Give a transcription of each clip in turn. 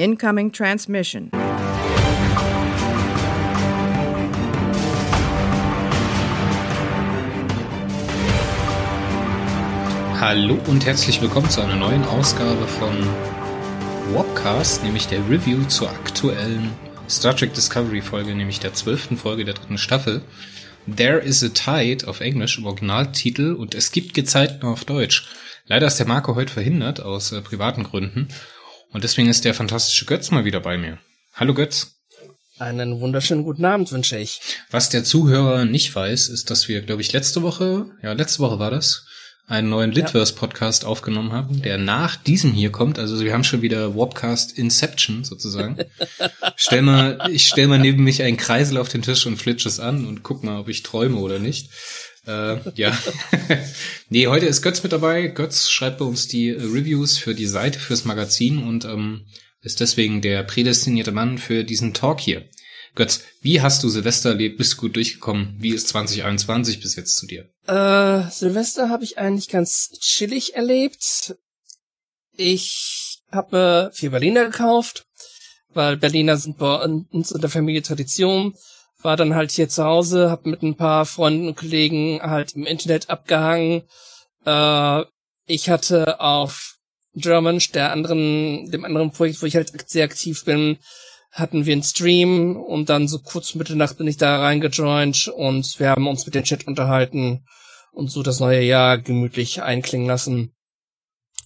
Incoming transmission. Hallo und herzlich willkommen zu einer neuen Ausgabe von Wobcast, nämlich der Review zur aktuellen Star Trek Discovery Folge, nämlich der zwölften Folge der dritten Staffel. There is a Tide auf Englisch im Originaltitel und es gibt Gezeiten auf Deutsch. Leider ist der Marco heute verhindert aus äh, privaten Gründen und deswegen ist der fantastische Götz mal wieder bei mir. Hallo Götz. Einen wunderschönen guten Abend wünsche ich. Was der Zuhörer nicht weiß, ist, dass wir, glaube ich, letzte Woche, ja, letzte Woche war das, einen neuen Litverse-Podcast aufgenommen haben, der nach diesem hier kommt. Also wir haben schon wieder Wobcast Inception sozusagen. stell mal, ich stell mal neben mich einen Kreisel auf den Tisch und flitsch es an und guck mal, ob ich träume oder nicht. Äh, ja. nee, heute ist Götz mit dabei. Götz schreibt bei uns die äh, Reviews für die Seite, fürs Magazin und ähm, ist deswegen der prädestinierte Mann für diesen Talk hier. Götz, wie hast du Silvester erlebt? Bist du gut durchgekommen? Wie ist 2021 bis jetzt zu dir? Äh, Silvester habe ich eigentlich ganz chillig erlebt. Ich habe mir vier Berliner gekauft, weil Berliner sind bei uns in der Familie Tradition. War dann halt hier zu Hause, hab mit ein paar Freunden und Kollegen halt im Internet abgehangen. Äh, ich hatte auf German, der anderen, dem anderen Projekt, wo ich halt sehr aktiv bin, hatten wir einen Stream und dann so kurz Mitternacht bin ich da reingejoint und wir haben uns mit dem Chat unterhalten und so das neue Jahr gemütlich einklingen lassen.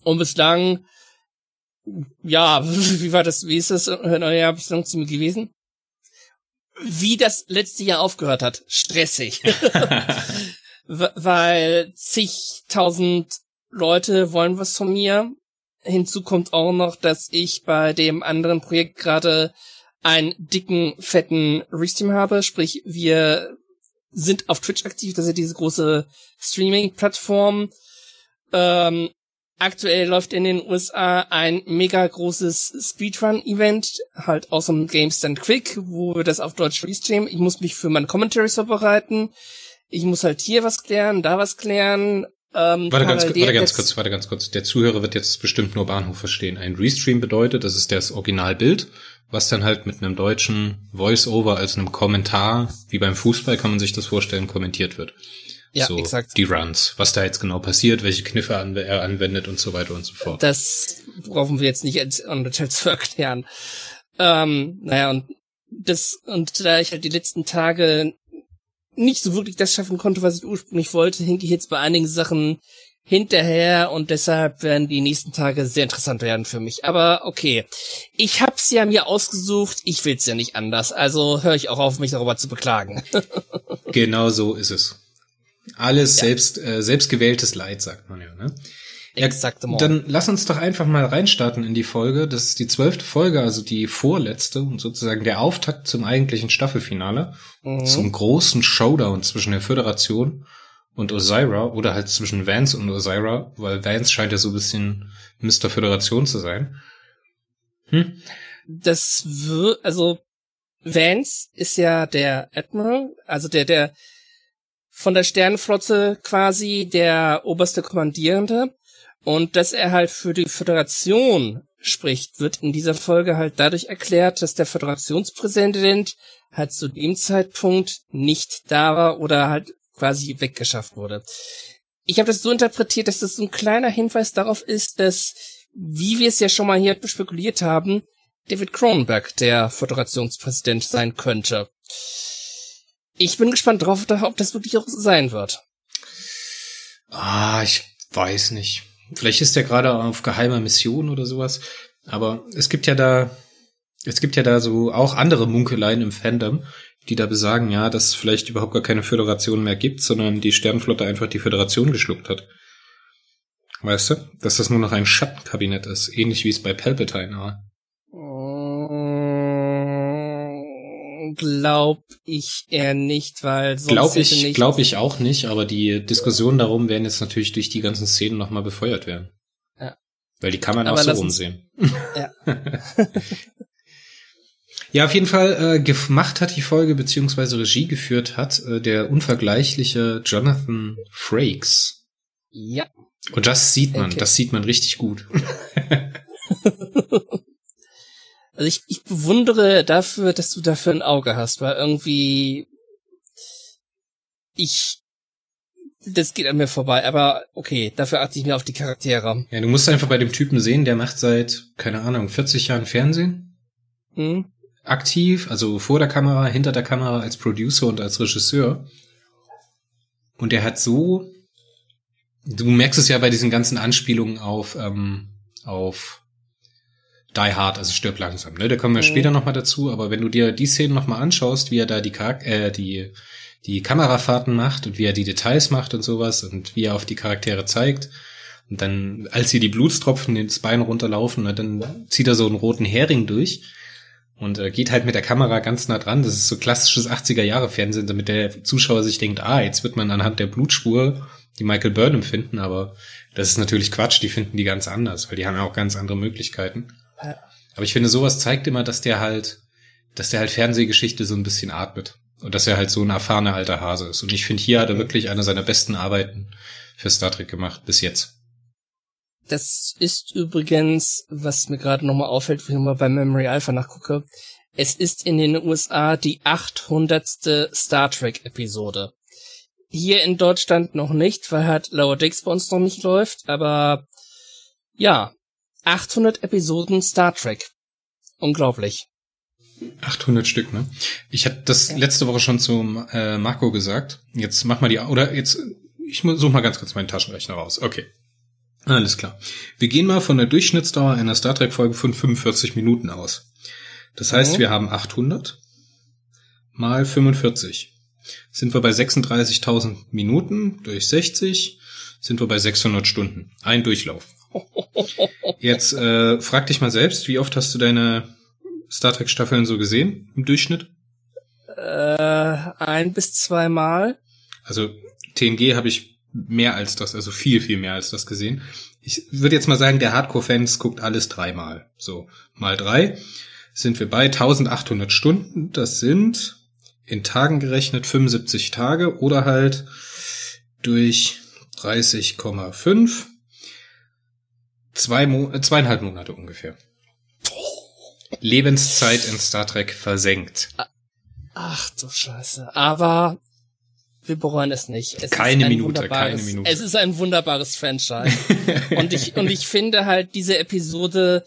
Und bislang, ja, wie war das, wie ist das neue Jahr bislang zu mir gewesen? Wie das letzte Jahr aufgehört hat. Stressig. Weil zigtausend Leute wollen was von mir. Hinzu kommt auch noch, dass ich bei dem anderen Projekt gerade einen dicken, fetten Restream habe. Sprich, wir sind auf Twitch aktiv. Das ist ja diese große Streaming-Plattform. Ähm, aktuell läuft in den USA ein mega großes Speedrun-Event, halt aus dem Game Stand Quick, wo wir das auf Deutsch restreamen. Ich muss mich für meine Commentaries vorbereiten. Ich muss halt hier was klären, da was klären. Ähm, warte, ganz, warte ganz kurz, warte ganz kurz. Der Zuhörer wird jetzt bestimmt nur Bahnhof verstehen. Ein Restream bedeutet, das ist das Originalbild, was dann halt mit einem deutschen Voice-Over als einem Kommentar, wie beim Fußball kann man sich das vorstellen, kommentiert wird. Ja, so, exakt. Die Runs, was da jetzt genau passiert, welche Kniffe er anwendet und so weiter und so fort. Das brauchen wir jetzt nicht an Detail zu erklären. Ähm, naja, und das, und da ich halt die letzten Tage nicht so wirklich das schaffen konnte, was ich ursprünglich wollte, hinke ich jetzt bei einigen Sachen hinterher und deshalb werden die nächsten Tage sehr interessant werden für mich. Aber okay, ich hab's ja mir ausgesucht, ich will's ja nicht anders, also höre ich auch auf, mich darüber zu beklagen. genau so ist es. Alles ja. selbst äh, selbstgewähltes Leid, sagt man ja. Ne? Exakt. Dann lass uns doch einfach mal reinstarten in die Folge. Das ist die zwölfte Folge, also die vorletzte und sozusagen der Auftakt zum eigentlichen Staffelfinale, mhm. zum großen Showdown zwischen der Föderation und Osira oder halt zwischen Vance und Osira, weil Vance scheint ja so ein bisschen Mr. Föderation zu sein. Hm? Das wird, also Vance ist ja der Admiral, also der, der von der Sternenflotte quasi der oberste Kommandierende. Und dass er halt für die Föderation spricht, wird in dieser Folge halt dadurch erklärt, dass der Föderationspräsident halt zu dem Zeitpunkt nicht da war oder halt quasi weggeschafft wurde. Ich habe das so interpretiert, dass das so ein kleiner Hinweis darauf ist, dass, wie wir es ja schon mal hier spekuliert haben, David Cronenberg der Föderationspräsident sein könnte. Ich bin gespannt drauf, ob das wirklich auch sein wird. Ah, ich weiß nicht. Vielleicht ist er gerade auf geheimer Mission oder sowas. Aber es gibt ja da, es gibt ja da so auch andere Munkeleien im Fandom, die da besagen, ja, dass es vielleicht überhaupt gar keine Föderation mehr gibt, sondern die Sternenflotte einfach die Föderation geschluckt hat. Weißt du? Dass das nur noch ein Schattenkabinett ist, ähnlich wie es bei Palpatine war. Glaub ich eher nicht, weil sonst glaub ich, nicht glaub ich auch nicht, aber die Diskussionen darum werden jetzt natürlich durch die ganzen Szenen nochmal befeuert werden. Ja. Weil die kann man aber auch so rumsehen. Ja. Ja, auf jeden Fall äh, gemacht hat die Folge beziehungsweise Regie geführt hat äh, der unvergleichliche Jonathan Frakes. Ja. Und das sieht man, okay. das sieht man richtig gut. Also ich, ich bewundere dafür, dass du dafür ein Auge hast, weil irgendwie ich das geht an mir vorbei, aber okay, dafür achte ich mir auf die Charaktere. Ja, du musst einfach bei dem Typen sehen, der macht seit, keine Ahnung, 40 Jahren Fernsehen. Hm? Aktiv, also vor der Kamera, hinter der Kamera als Producer und als Regisseur. Und der hat so, du merkst es ja bei diesen ganzen Anspielungen auf, ähm, auf Die Hard, also stirb langsam, ne? Da kommen wir mhm. später nochmal dazu, aber wenn du dir die Szenen nochmal anschaust, wie er da die, Charak äh, die die Kamerafahrten macht und wie er die Details macht und sowas und wie er auf die Charaktere zeigt. Und dann, als sie die Blutstropfen ins Bein runterlaufen, ne, dann zieht er so einen roten Hering durch und äh, geht halt mit der Kamera ganz nah dran. Das ist so klassisches 80er-Jahre-Fernsehen, damit der Zuschauer sich denkt, ah, jetzt wird man anhand der Blutspur die Michael Burnham finden, aber das ist natürlich Quatsch, die finden die ganz anders, weil die haben ja auch ganz andere Möglichkeiten. Aber ich finde, sowas zeigt immer, dass der halt, dass der halt Fernsehgeschichte so ein bisschen atmet. Und dass er halt so ein erfahrener alter Hase ist. Und ich finde, hier hat er wirklich eine seiner besten Arbeiten für Star Trek gemacht, bis jetzt. Das ist übrigens, was mir gerade nochmal auffällt, wo ich nochmal bei Memory Alpha nachgucke. Es ist in den USA die 800. Star Trek Episode. Hier in Deutschland noch nicht, weil halt Lower Decks bei uns noch nicht läuft, aber ja, 800 Episoden Star Trek. Unglaublich. 800 Stück, ne? Ich hatte das ja. letzte Woche schon zum äh, Marco gesagt. Jetzt mach mal die, oder jetzt, ich suche mal ganz kurz meinen Taschenrechner raus. Okay. Alles klar. Wir gehen mal von der Durchschnittsdauer einer Star Trek Folge von 45 Minuten aus. Das heißt, mhm. wir haben 800 mal 45. Sind wir bei 36.000 Minuten durch 60, sind wir bei 600 Stunden. Ein Durchlauf. Jetzt äh, frag dich mal selbst, wie oft hast du deine Star Trek Staffeln so gesehen im Durchschnitt? Äh, ein bis zweimal. Also TNG habe ich mehr als das, also viel, viel mehr als das gesehen. Ich würde jetzt mal sagen, der Hardcore-Fans guckt alles dreimal. So, mal drei sind wir bei 1800 Stunden. Das sind in Tagen gerechnet 75 Tage oder halt durch 30,5 zwei Mo äh, zweieinhalb Monate ungefähr. Lebenszeit in Star Trek versenkt. Ach du Scheiße. Aber wir bereuen es nicht. Es keine Minute, keine Minute. Es ist ein wunderbares Franchise. und ich, und ich finde halt, diese Episode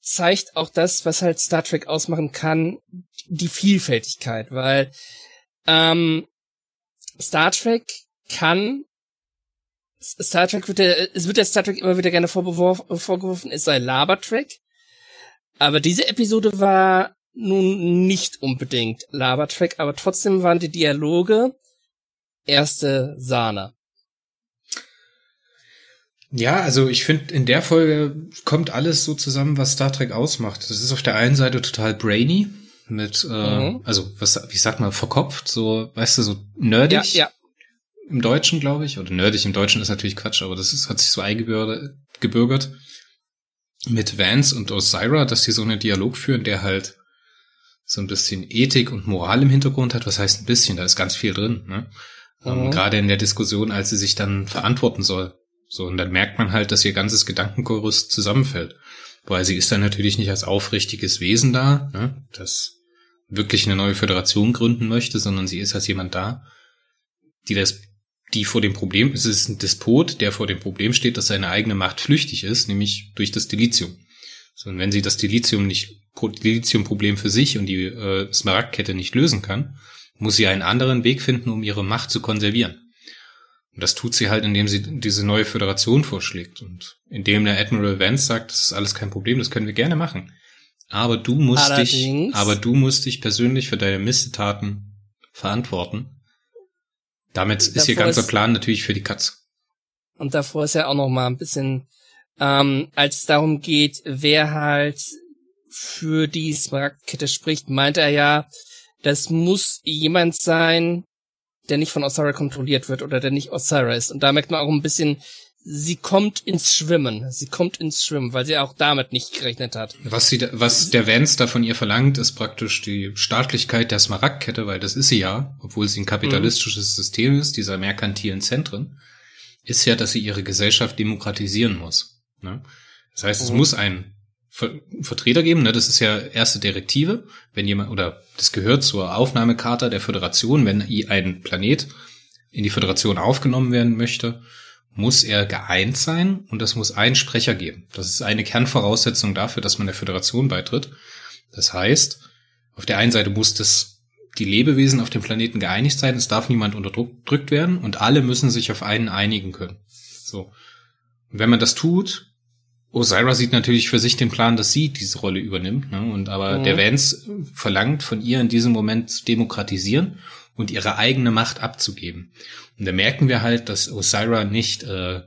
zeigt auch das, was halt Star Trek ausmachen kann, die Vielfältigkeit, weil ähm, Star Trek kann Star Trek wird der, es wird der Star Trek immer wieder gerne vorgeworfen, es sei Labertrack. Aber diese Episode war nun nicht unbedingt Labertrack, aber trotzdem waren die Dialoge erste Sahne. Ja, also ich finde, in der Folge kommt alles so zusammen, was Star Trek ausmacht. Das ist auf der einen Seite total brainy, mit, äh, mhm. also was, wie sagt man, verkopft, so, weißt du, so nerdig. Ja, ja. Im Deutschen, glaube ich, oder nerdig im Deutschen ist natürlich Quatsch, aber das ist, hat sich so eingebürgert mit Vance und Osira, dass die so einen Dialog führen, der halt so ein bisschen Ethik und Moral im Hintergrund hat. Was heißt ein bisschen? Da ist ganz viel drin. Ne? Ähm, mhm. Gerade in der Diskussion, als sie sich dann verantworten soll. So, und dann merkt man halt, dass ihr ganzes Gedankengerüst zusammenfällt. Weil sie ist dann natürlich nicht als aufrichtiges Wesen da, ne? das wirklich eine neue Föderation gründen möchte, sondern sie ist als jemand da, die das die vor dem Problem, es ist ein Despot, der vor dem Problem steht, dass seine eigene Macht flüchtig ist, nämlich durch das Dilithium. So, und wenn sie das Dilithium nicht, Dilithium-Problem für sich und die äh, Smaragdkette nicht lösen kann, muss sie einen anderen Weg finden, um ihre Macht zu konservieren. Und das tut sie halt, indem sie diese neue Föderation vorschlägt und indem der Admiral Vance sagt, das ist alles kein Problem, das können wir gerne machen. Aber du musst Allerdings. dich, aber du musst dich persönlich für deine Missetaten verantworten damit ist ihr ganzer ist, Plan natürlich für die Katz. Und davor ist ja auch noch mal ein bisschen, ähm, als es darum geht, wer halt für die Smaragdkette spricht, meint er ja, das muss jemand sein, der nicht von Osira kontrolliert wird oder der nicht Osira ist. Und da merkt man auch ein bisschen, sie kommt ins Schwimmen. Sie kommt ins Schwimmen, weil sie auch damit nicht gerechnet hat. Was sie, was der Vance da von ihr verlangt, ist praktisch die Staatlichkeit der Smaragdkette, weil das ist sie ja, obwohl sie ein kapitalistisches mhm. System ist, dieser merkantilen Zentren, ist ja, dass sie ihre Gesellschaft demokratisieren muss. Ne? Das heißt, mhm. es muss ein Ver Vertreter geben. Ne? Das ist ja erste Direktive, wenn jemand oder das gehört zur Aufnahmecharta der Föderation, wenn ein Planet in die Föderation aufgenommen werden möchte, muss er geeint sein und es muss einen Sprecher geben. Das ist eine Kernvoraussetzung dafür, dass man der Föderation beitritt. Das heißt, auf der einen Seite muss das die Lebewesen auf dem Planeten geeinigt sein, es darf niemand unterdrückt werden und alle müssen sich auf einen einigen können. So. Und wenn man das tut, Osira sieht natürlich für sich den Plan, dass sie diese Rolle übernimmt, ne? Und aber mhm. der Vance verlangt von ihr in diesem Moment zu demokratisieren und ihre eigene Macht abzugeben. Und da merken wir halt, dass Osira nicht äh,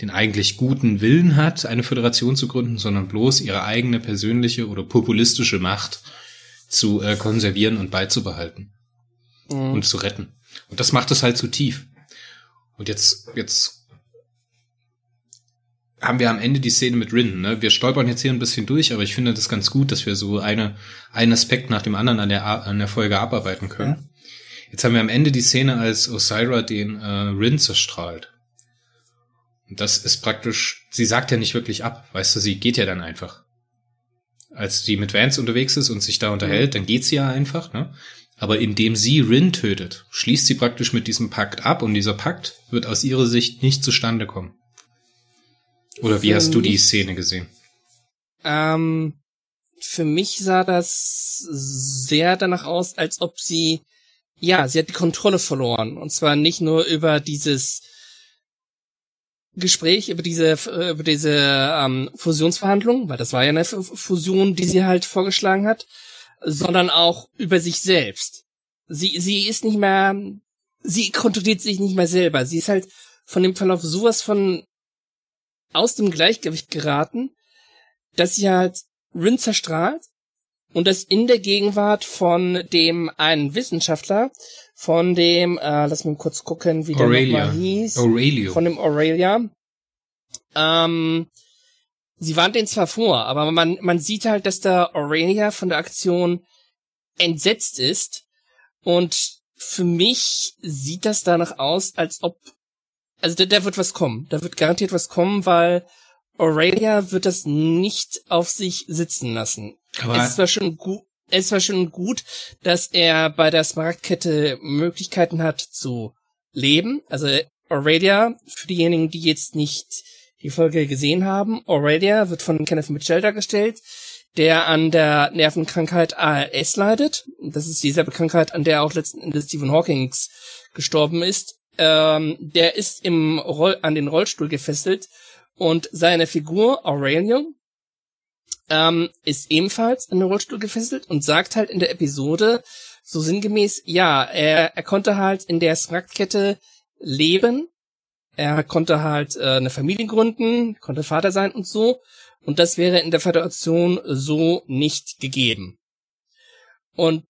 den eigentlich guten Willen hat, eine Föderation zu gründen, sondern bloß ihre eigene persönliche oder populistische Macht zu äh, konservieren und beizubehalten mhm. und zu retten. Und das macht es halt zu tief. Und jetzt, jetzt haben wir am Ende die Szene mit Rin. Ne? Wir stolpern jetzt hier ein bisschen durch, aber ich finde das ganz gut, dass wir so eine, einen Aspekt nach dem anderen an der, an der Folge abarbeiten können. Jetzt haben wir am Ende die Szene, als Osira den äh, Rin zerstrahlt. Und das ist praktisch, sie sagt ja nicht wirklich ab, weißt du, sie geht ja dann einfach. Als sie mit Vance unterwegs ist und sich da unterhält, mhm. dann geht sie ja einfach, ne? Aber indem sie Rin tötet, schließt sie praktisch mit diesem Pakt ab und dieser Pakt wird aus ihrer Sicht nicht zustande kommen. Oder wie für hast du die Szene gesehen? Ähm, für mich sah das sehr danach aus, als ob sie, ja, sie hat die Kontrolle verloren. Und zwar nicht nur über dieses Gespräch, über diese, über diese ähm, Fusionsverhandlung, weil das war ja eine Fusion, die sie halt vorgeschlagen hat, sondern auch über sich selbst. Sie, sie ist nicht mehr, sie kontrolliert sich nicht mehr selber. Sie ist halt von dem Verlauf sowas von aus dem Gleichgewicht geraten, dass sie halt Rin zerstrahlt und das in der Gegenwart von dem einen Wissenschaftler, von dem, äh, lass mich kurz gucken, wie Aurelia. der nochmal hieß. Aurelio. Von dem Aurelia. Ähm, sie warnt den zwar vor, aber man, man sieht halt, dass der Aurelia von der Aktion entsetzt ist und für mich sieht das danach aus, als ob also da, da wird was kommen. Da wird garantiert was kommen, weil Aurelia wird das nicht auf sich sitzen lassen. Aber es zwar schon gut, es zwar schon gut, dass er bei der Smaragdkette Möglichkeiten hat zu leben. Also Aurelia, für diejenigen, die jetzt nicht die Folge gesehen haben, Aurelia wird von Kenneth Mitchell dargestellt, der an der Nervenkrankheit ALS leidet. Das ist dieselbe Krankheit, an der auch letzten Endes Stephen Hawking gestorben ist ähm, der ist im Roll an den Rollstuhl gefesselt und seine Figur Aurelion ähm, ist ebenfalls an den Rollstuhl gefesselt und sagt halt in der Episode so sinngemäß, ja, er, er konnte halt in der Smaragdkette leben, er konnte halt äh, eine Familie gründen, konnte Vater sein und so, und das wäre in der Föderation so nicht gegeben. Und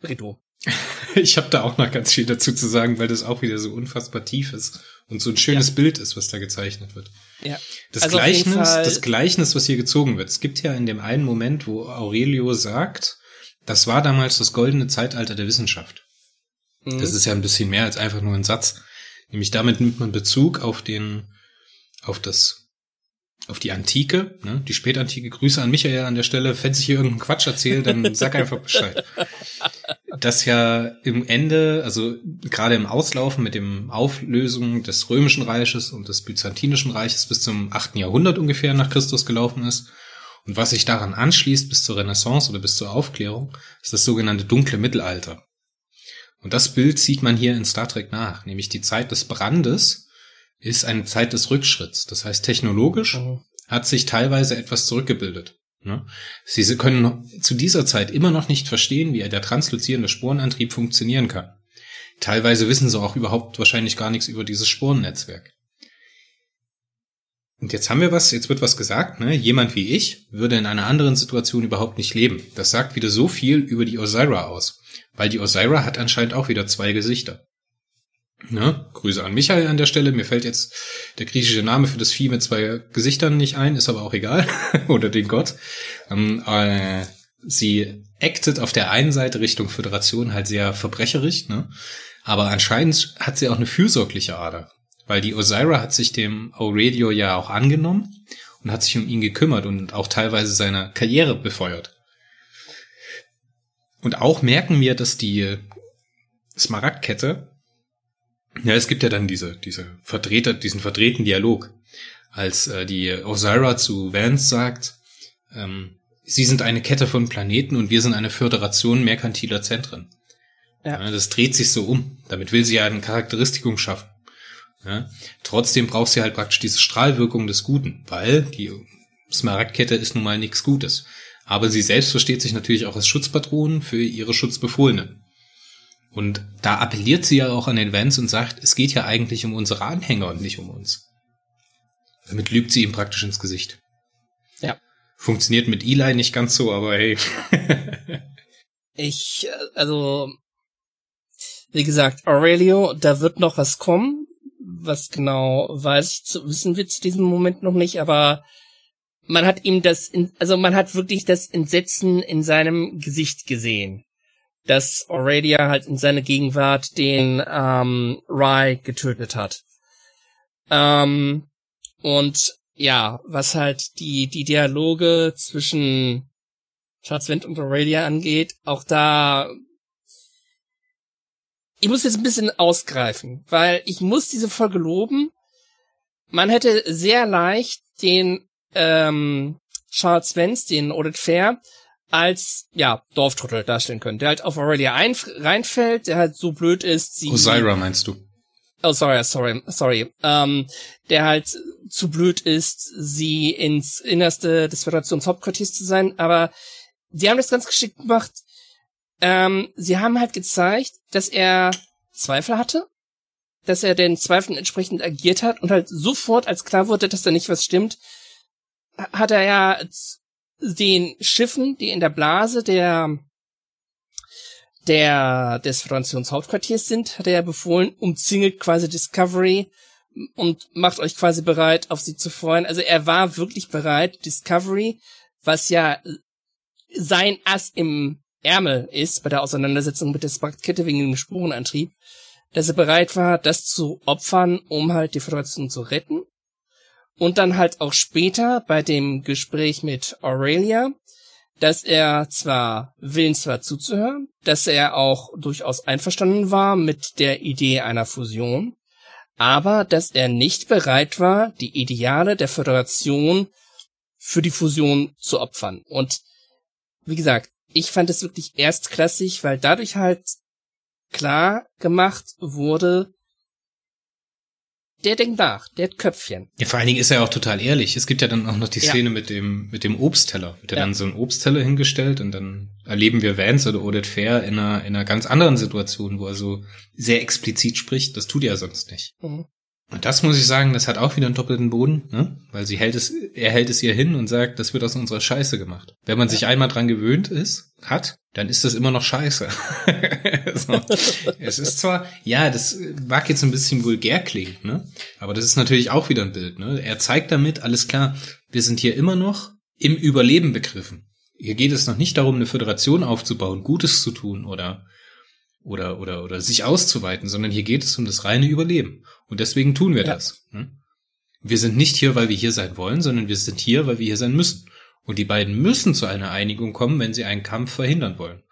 Brito. Ich habe da auch noch ganz viel dazu zu sagen, weil das auch wieder so unfassbar tief ist und so ein schönes ja. Bild ist, was da gezeichnet wird. Ja. Das also Gleichnis, das Gleichnis, was hier gezogen wird. Es gibt ja in dem einen Moment, wo Aurelio sagt, das war damals das goldene Zeitalter der Wissenschaft. Mhm. Das ist ja ein bisschen mehr als einfach nur ein Satz. Nämlich damit nimmt man Bezug auf den, auf das auf die Antike, ne, die Spätantike. Grüße an Michael an der Stelle. Wenn sich hier irgendein Quatsch erzählt, dann sag einfach Bescheid. Das ja im Ende, also gerade im Auslaufen mit dem Auflösung des Römischen Reiches und des Byzantinischen Reiches bis zum achten Jahrhundert ungefähr nach Christus gelaufen ist. Und was sich daran anschließt bis zur Renaissance oder bis zur Aufklärung, ist das sogenannte dunkle Mittelalter. Und das Bild sieht man hier in Star Trek nach, nämlich die Zeit des Brandes, ist eine Zeit des Rückschritts. Das heißt, technologisch mhm. hat sich teilweise etwas zurückgebildet. Ne? Sie können zu dieser Zeit immer noch nicht verstehen, wie der transluzierende Sporenantrieb funktionieren kann. Teilweise wissen sie auch überhaupt wahrscheinlich gar nichts über dieses Sporennetzwerk. Und jetzt haben wir was, jetzt wird was gesagt, ne? Jemand wie ich würde in einer anderen Situation überhaupt nicht leben. Das sagt wieder so viel über die Osira aus. Weil die Osira hat anscheinend auch wieder zwei Gesichter. Ne? Grüße an Michael an der Stelle. Mir fällt jetzt der griechische Name für das Vieh mit zwei Gesichtern nicht ein, ist aber auch egal. Oder den Gott. Ähm, äh, sie actet auf der einen Seite Richtung Föderation halt sehr verbrecherisch, ne? aber anscheinend hat sie auch eine fürsorgliche Ader. Weil die Osira hat sich dem Aurelio ja auch angenommen und hat sich um ihn gekümmert und auch teilweise seine Karriere befeuert. Und auch merken wir, dass die Smaragdkette, ja, es gibt ja dann diese, diese Vertreter, diesen verdrehten Dialog, als äh, die Osira zu Vance sagt, ähm, sie sind eine Kette von Planeten und wir sind eine Föderation merkantiler Zentren. Ja. ja. das dreht sich so um. Damit will sie ja eine Charakteristikum schaffen. Ja. Trotzdem braucht sie halt praktisch diese Strahlwirkung des Guten, weil die Smaragdkette ist nun mal nichts Gutes. Aber sie selbst versteht sich natürlich auch als Schutzpatron für ihre Schutzbefohlenen. Und da appelliert sie ja auch an den Vance und sagt, es geht ja eigentlich um unsere Anhänger und nicht um uns. Damit lügt sie ihm praktisch ins Gesicht. Ja. Funktioniert mit Eli nicht ganz so, aber hey. ich, äh, also, wie gesagt, Aurelio, da wird noch was kommen. Was genau weiß ich zu, wissen wir zu diesem Moment noch nicht, aber man hat ihm das, also man hat wirklich das Entsetzen in seinem Gesicht gesehen, dass Aurelia halt in seiner Gegenwart den ähm, Rye getötet hat. Ähm, und ja, was halt die die Dialoge zwischen Charles Wendt und Aurelia angeht, auch da ich muss jetzt ein bisschen ausgreifen, weil ich muss diese Folge loben. Man hätte sehr leicht den ähm, Charles Vance, den Audit Fair, als ja Dorftrottel darstellen können, der halt auf Aurelia ein reinfällt, der halt so blöd ist, sie Osira meinst du? Oh, sorry, sorry, sorry. Ähm, der halt zu blöd ist, sie ins Innerste des Föderationshauptquartiers zu sein, aber sie haben das ganz geschickt gemacht. Ähm, sie haben halt gezeigt, dass er Zweifel hatte, dass er den Zweifeln entsprechend agiert hat und halt sofort, als klar wurde, dass da nicht was stimmt, hat er ja den Schiffen, die in der Blase der der des Föderationshauptquartiers sind, hat er ja befohlen, umzingelt quasi Discovery und macht euch quasi bereit, auf sie zu freuen. Also er war wirklich bereit, Discovery, was ja sein Ass im Ärmel ist bei der Auseinandersetzung mit der Sparkkette wegen dem Spurenantrieb, dass er bereit war, das zu opfern, um halt die Föderation zu retten. Und dann halt auch später bei dem Gespräch mit Aurelia, dass er zwar willens war zuzuhören, dass er auch durchaus einverstanden war mit der Idee einer Fusion, aber dass er nicht bereit war, die Ideale der Föderation für die Fusion zu opfern. Und wie gesagt, ich fand es wirklich erstklassig, weil dadurch halt klar gemacht wurde, der denkt nach, der hat Köpfchen. Ja, vor allen Dingen ist er auch total ehrlich. Es gibt ja dann auch noch die Szene ja. mit dem, mit dem Obstteller. Wird ja. dann so ein Obstteller hingestellt und dann erleben wir Vance oder Odette Fair in einer, in einer ganz anderen Situation, wo er so sehr explizit spricht. Das tut er sonst nicht. Mhm. Und das muss ich sagen, das hat auch wieder einen doppelten Boden, ne? Weil sie hält es, er hält es ihr hin und sagt, das wird aus unserer Scheiße gemacht. Wenn man sich einmal dran gewöhnt ist, hat, dann ist das immer noch Scheiße. so. Es ist zwar, ja, das mag jetzt ein bisschen vulgär klingen, ne? Aber das ist natürlich auch wieder ein Bild, ne? Er zeigt damit, alles klar, wir sind hier immer noch im Überleben begriffen. Hier geht es noch nicht darum, eine Föderation aufzubauen, Gutes zu tun oder oder, oder, oder sich auszuweiten, sondern hier geht es um das reine Überleben. Und deswegen tun wir ja. das. Hm? Wir sind nicht hier, weil wir hier sein wollen, sondern wir sind hier, weil wir hier sein müssen. Und die beiden müssen zu einer Einigung kommen, wenn sie einen Kampf verhindern wollen.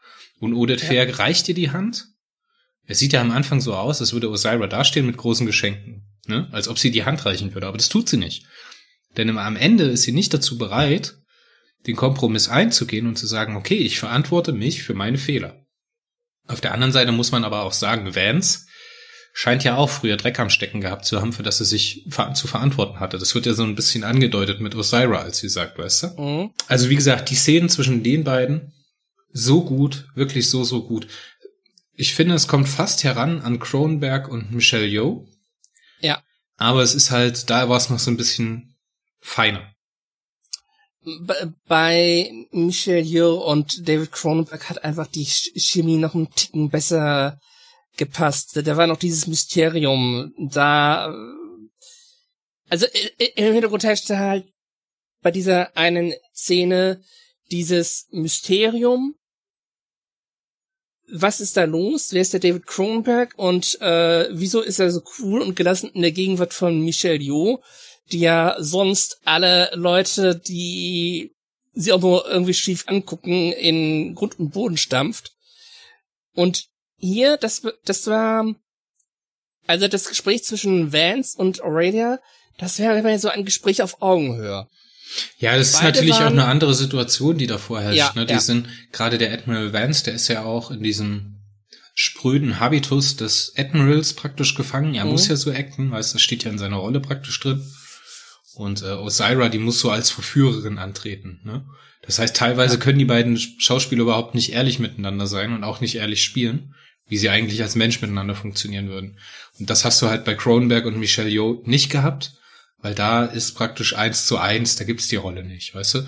Und Odette ja. Fair reicht dir die Hand. Es sieht ja am Anfang so aus, als würde Osira dastehen mit großen Geschenken. Ne? Als ob sie die Hand reichen würde. Aber das tut sie nicht. Denn am Ende ist sie nicht dazu bereit, den Kompromiss einzugehen und zu sagen, okay, ich verantworte mich für meine Fehler. Auf der anderen Seite muss man aber auch sagen, Vance scheint ja auch früher Dreck am Stecken gehabt zu haben, für das er sich zu verantworten hatte. Das wird ja so ein bisschen angedeutet mit Osira, als sie sagt, weißt du? Mhm. Also wie gesagt, die Szenen zwischen den beiden, so gut, wirklich so, so gut. Ich finde, es kommt fast heran an Cronenberg und Michelle Yeoh. Ja. Aber es ist halt, da war es noch so ein bisschen feiner bei Michelle Yeoh und David Cronenberg hat einfach die Chemie noch einen Ticken besser gepasst. Da war noch dieses Mysterium da. Also im Hintergrund herrschte halt bei dieser einen Szene dieses Mysterium. Was ist da los? Wer ist der David Cronenberg? Und äh, wieso ist er so cool und gelassen in der Gegenwart von Michelle Yeoh? Die ja sonst alle Leute, die sie auch nur irgendwie schief angucken, in Grund und Boden stampft. Und hier, das, das war, also das Gespräch zwischen Vance und Aurelia, das wäre immer so ein Gespräch auf Augenhöhe. Ja, das Beide ist natürlich waren, auch eine andere Situation, die da vorherrscht. Ja, ne? Die ja. sind, gerade der Admiral Vance, der ist ja auch in diesem spröden Habitus des Admirals praktisch gefangen. Er mhm. muss ja so acten, weißt, das steht ja in seiner Rolle praktisch drin. Und äh, Osira, die muss so als Verführerin antreten. Ne? Das heißt, teilweise können die beiden Schauspieler überhaupt nicht ehrlich miteinander sein und auch nicht ehrlich spielen, wie sie eigentlich als Mensch miteinander funktionieren würden. Und das hast du halt bei Cronenberg und Michelle Yeoh nicht gehabt, weil da ist praktisch eins zu eins, da gibt's die Rolle nicht, weißt du?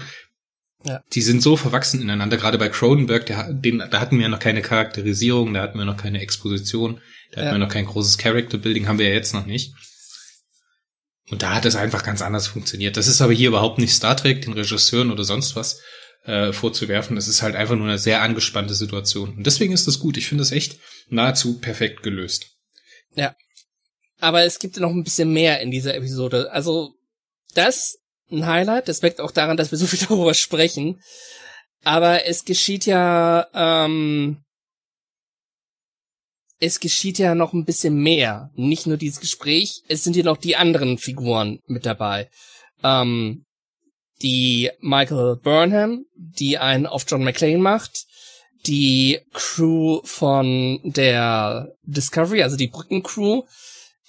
Ja. Die sind so verwachsen ineinander, gerade bei Cronenberg, der, den, da hatten wir noch keine Charakterisierung, da hatten wir noch keine Exposition, da hatten ja. wir noch kein großes Character Building, haben wir ja jetzt noch nicht. Und da hat es einfach ganz anders funktioniert. Das ist aber hier überhaupt nicht Star Trek, den Regisseuren oder sonst was äh, vorzuwerfen. Das ist halt einfach nur eine sehr angespannte Situation. Und deswegen ist das gut. Ich finde das echt nahezu perfekt gelöst. Ja. Aber es gibt noch ein bisschen mehr in dieser Episode. Also, das ein Highlight. Das weckt auch daran, dass wir so viel darüber sprechen. Aber es geschieht ja, ähm, es geschieht ja noch ein bisschen mehr. Nicht nur dieses Gespräch, es sind hier noch die anderen Figuren mit dabei. Ähm, die Michael Burnham, die einen auf John McClane macht, die Crew von der Discovery, also die Brückencrew,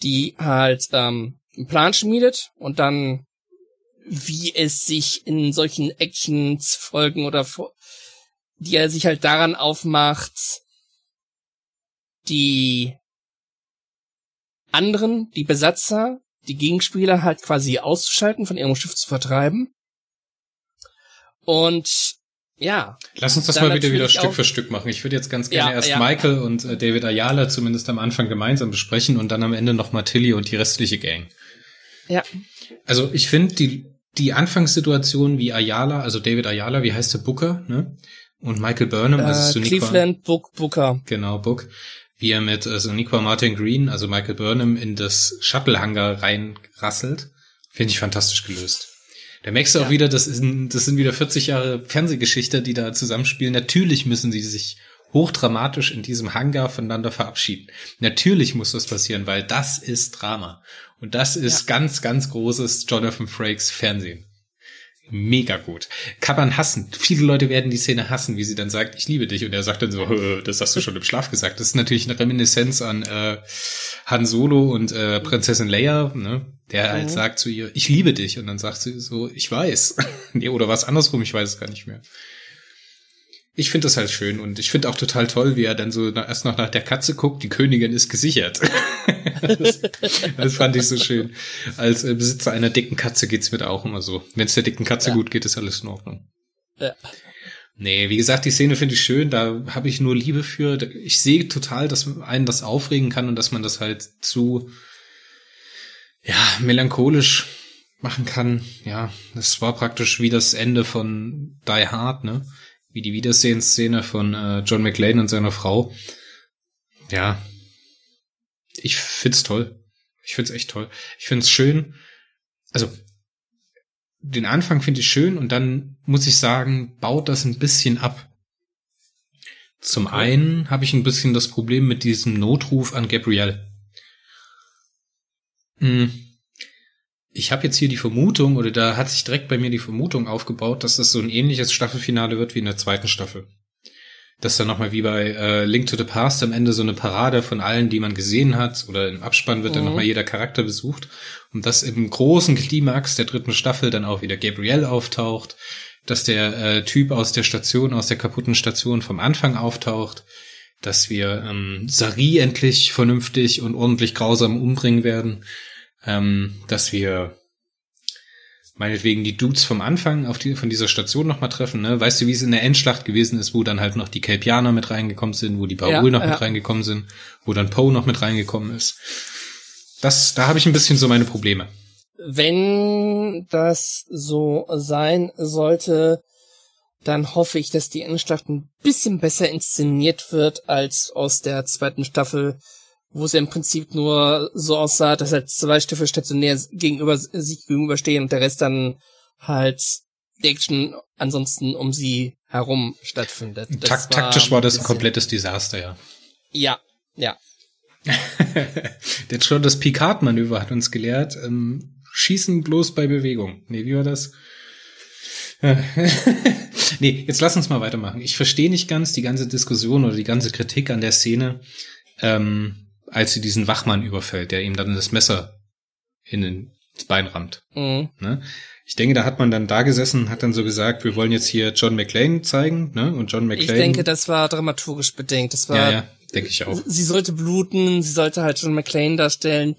die halt ähm, einen Plan schmiedet und dann, wie es sich in solchen Actions folgen oder die er sich halt daran aufmacht, die anderen, die Besatzer, die Gegenspieler halt quasi auszuschalten, von ihrem Schiff zu vertreiben. Und ja. Lass uns das mal bitte wieder Stück für Stück machen. Ich würde jetzt ganz gerne ja, erst ja, Michael und äh, David Ayala zumindest am Anfang gemeinsam besprechen und dann am Ende nochmal Tilly und die restliche Gang. Ja. Also ich finde die, die Anfangssituation wie Ayala, also David Ayala, wie heißt der Booker, ne? Und Michael Burnham, also äh, Suniqua, Cleveland Book Booker. Genau, Book wie er mit äh, Soniqua Martin Green, also Michael Burnham, in das Shuttle-Hangar reinrasselt. Finde ich fantastisch gelöst. Da merkst du ja. auch wieder, das, ist, das sind wieder 40 Jahre Fernsehgeschichte, die da zusammenspielen. Natürlich müssen sie sich hochdramatisch in diesem Hangar voneinander verabschieden. Natürlich muss das passieren, weil das ist Drama. Und das ist ja. ganz, ganz großes Jonathan Frakes Fernsehen mega gut. Kann man hassen. Viele Leute werden die Szene hassen, wie sie dann sagt, ich liebe dich. Und er sagt dann so, das hast du schon im Schlaf gesagt. Das ist natürlich eine Reminiszenz an äh, Han Solo und äh, Prinzessin Leia, ne? der halt mhm. sagt zu ihr, ich liebe dich. Und dann sagt sie so, ich weiß. nee, oder was andersrum, ich weiß es gar nicht mehr ich finde das halt schön und ich finde auch total toll, wie er dann so erst noch nach der Katze guckt, die Königin ist gesichert. das, das, fand ich so schön. Als äh, Besitzer einer dicken Katze geht's mir da auch immer so. Wenn es der dicken Katze ja. gut geht, ist alles in Ordnung. Ja. Nee, wie gesagt, die Szene finde ich schön, da habe ich nur Liebe für. Ich sehe total, dass einen das aufregen kann und dass man das halt zu ja, melancholisch machen kann. Ja, das war praktisch wie das Ende von Die Hard, ne? Wie die Wiedersehensszene von äh, John McLean und seiner Frau. Ja, ich find's toll. Ich find's echt toll. Ich find's schön. Also den Anfang finde ich schön und dann muss ich sagen, baut das ein bisschen ab. Zum einen habe ich ein bisschen das Problem mit diesem Notruf an Gabrielle. Hm ich habe jetzt hier die Vermutung, oder da hat sich direkt bei mir die Vermutung aufgebaut, dass das so ein ähnliches Staffelfinale wird wie in der zweiten Staffel. Dass dann nochmal wie bei äh, Link to the Past am Ende so eine Parade von allen, die man gesehen hat, oder im Abspann wird mhm. dann nochmal jeder Charakter besucht. Und dass im großen Klimax der dritten Staffel dann auch wieder Gabrielle auftaucht, dass der äh, Typ aus der Station, aus der kaputten Station vom Anfang auftaucht, dass wir ähm, Sari endlich vernünftig und ordentlich grausam umbringen werden ähm, dass wir meinetwegen die Dudes vom Anfang auf die, von dieser Station nochmal treffen, ne? Weißt du, wie es in der Endschlacht gewesen ist, wo dann halt noch die Kelpianer mit reingekommen sind, wo die Baul ja, noch ja. mit reingekommen sind, wo dann Poe noch mit reingekommen ist. Das, da habe ich ein bisschen so meine Probleme. Wenn das so sein sollte, dann hoffe ich, dass die Endschlacht ein bisschen besser inszeniert wird als aus der zweiten Staffel, wo es ja im Prinzip nur so aussah, dass halt zwei Schiffe stationär gegenüber sich gegenüberstehen und der Rest dann halt die Action ansonsten um sie herum stattfindet. Tak taktisch war das ein komplettes Desaster, ja. Ja, ja. Jetzt schon das Picard-Manöver hat uns gelehrt. Ähm, schießen bloß bei Bewegung. Nee, wie war das? nee, jetzt lass uns mal weitermachen. Ich verstehe nicht ganz die ganze Diskussion oder die ganze Kritik an der Szene, ähm, als sie diesen Wachmann überfällt, der ihm dann das Messer in den Bein rammt. Mhm. Ne? Ich denke, da hat man dann da gesessen, hat dann so gesagt, wir wollen jetzt hier John McClane zeigen, ne? Und John McClane. Ich denke, das war dramaturgisch bedingt. Das war. Ja, ja, denke ich auch. Sie sollte bluten, sie sollte halt John McClane darstellen.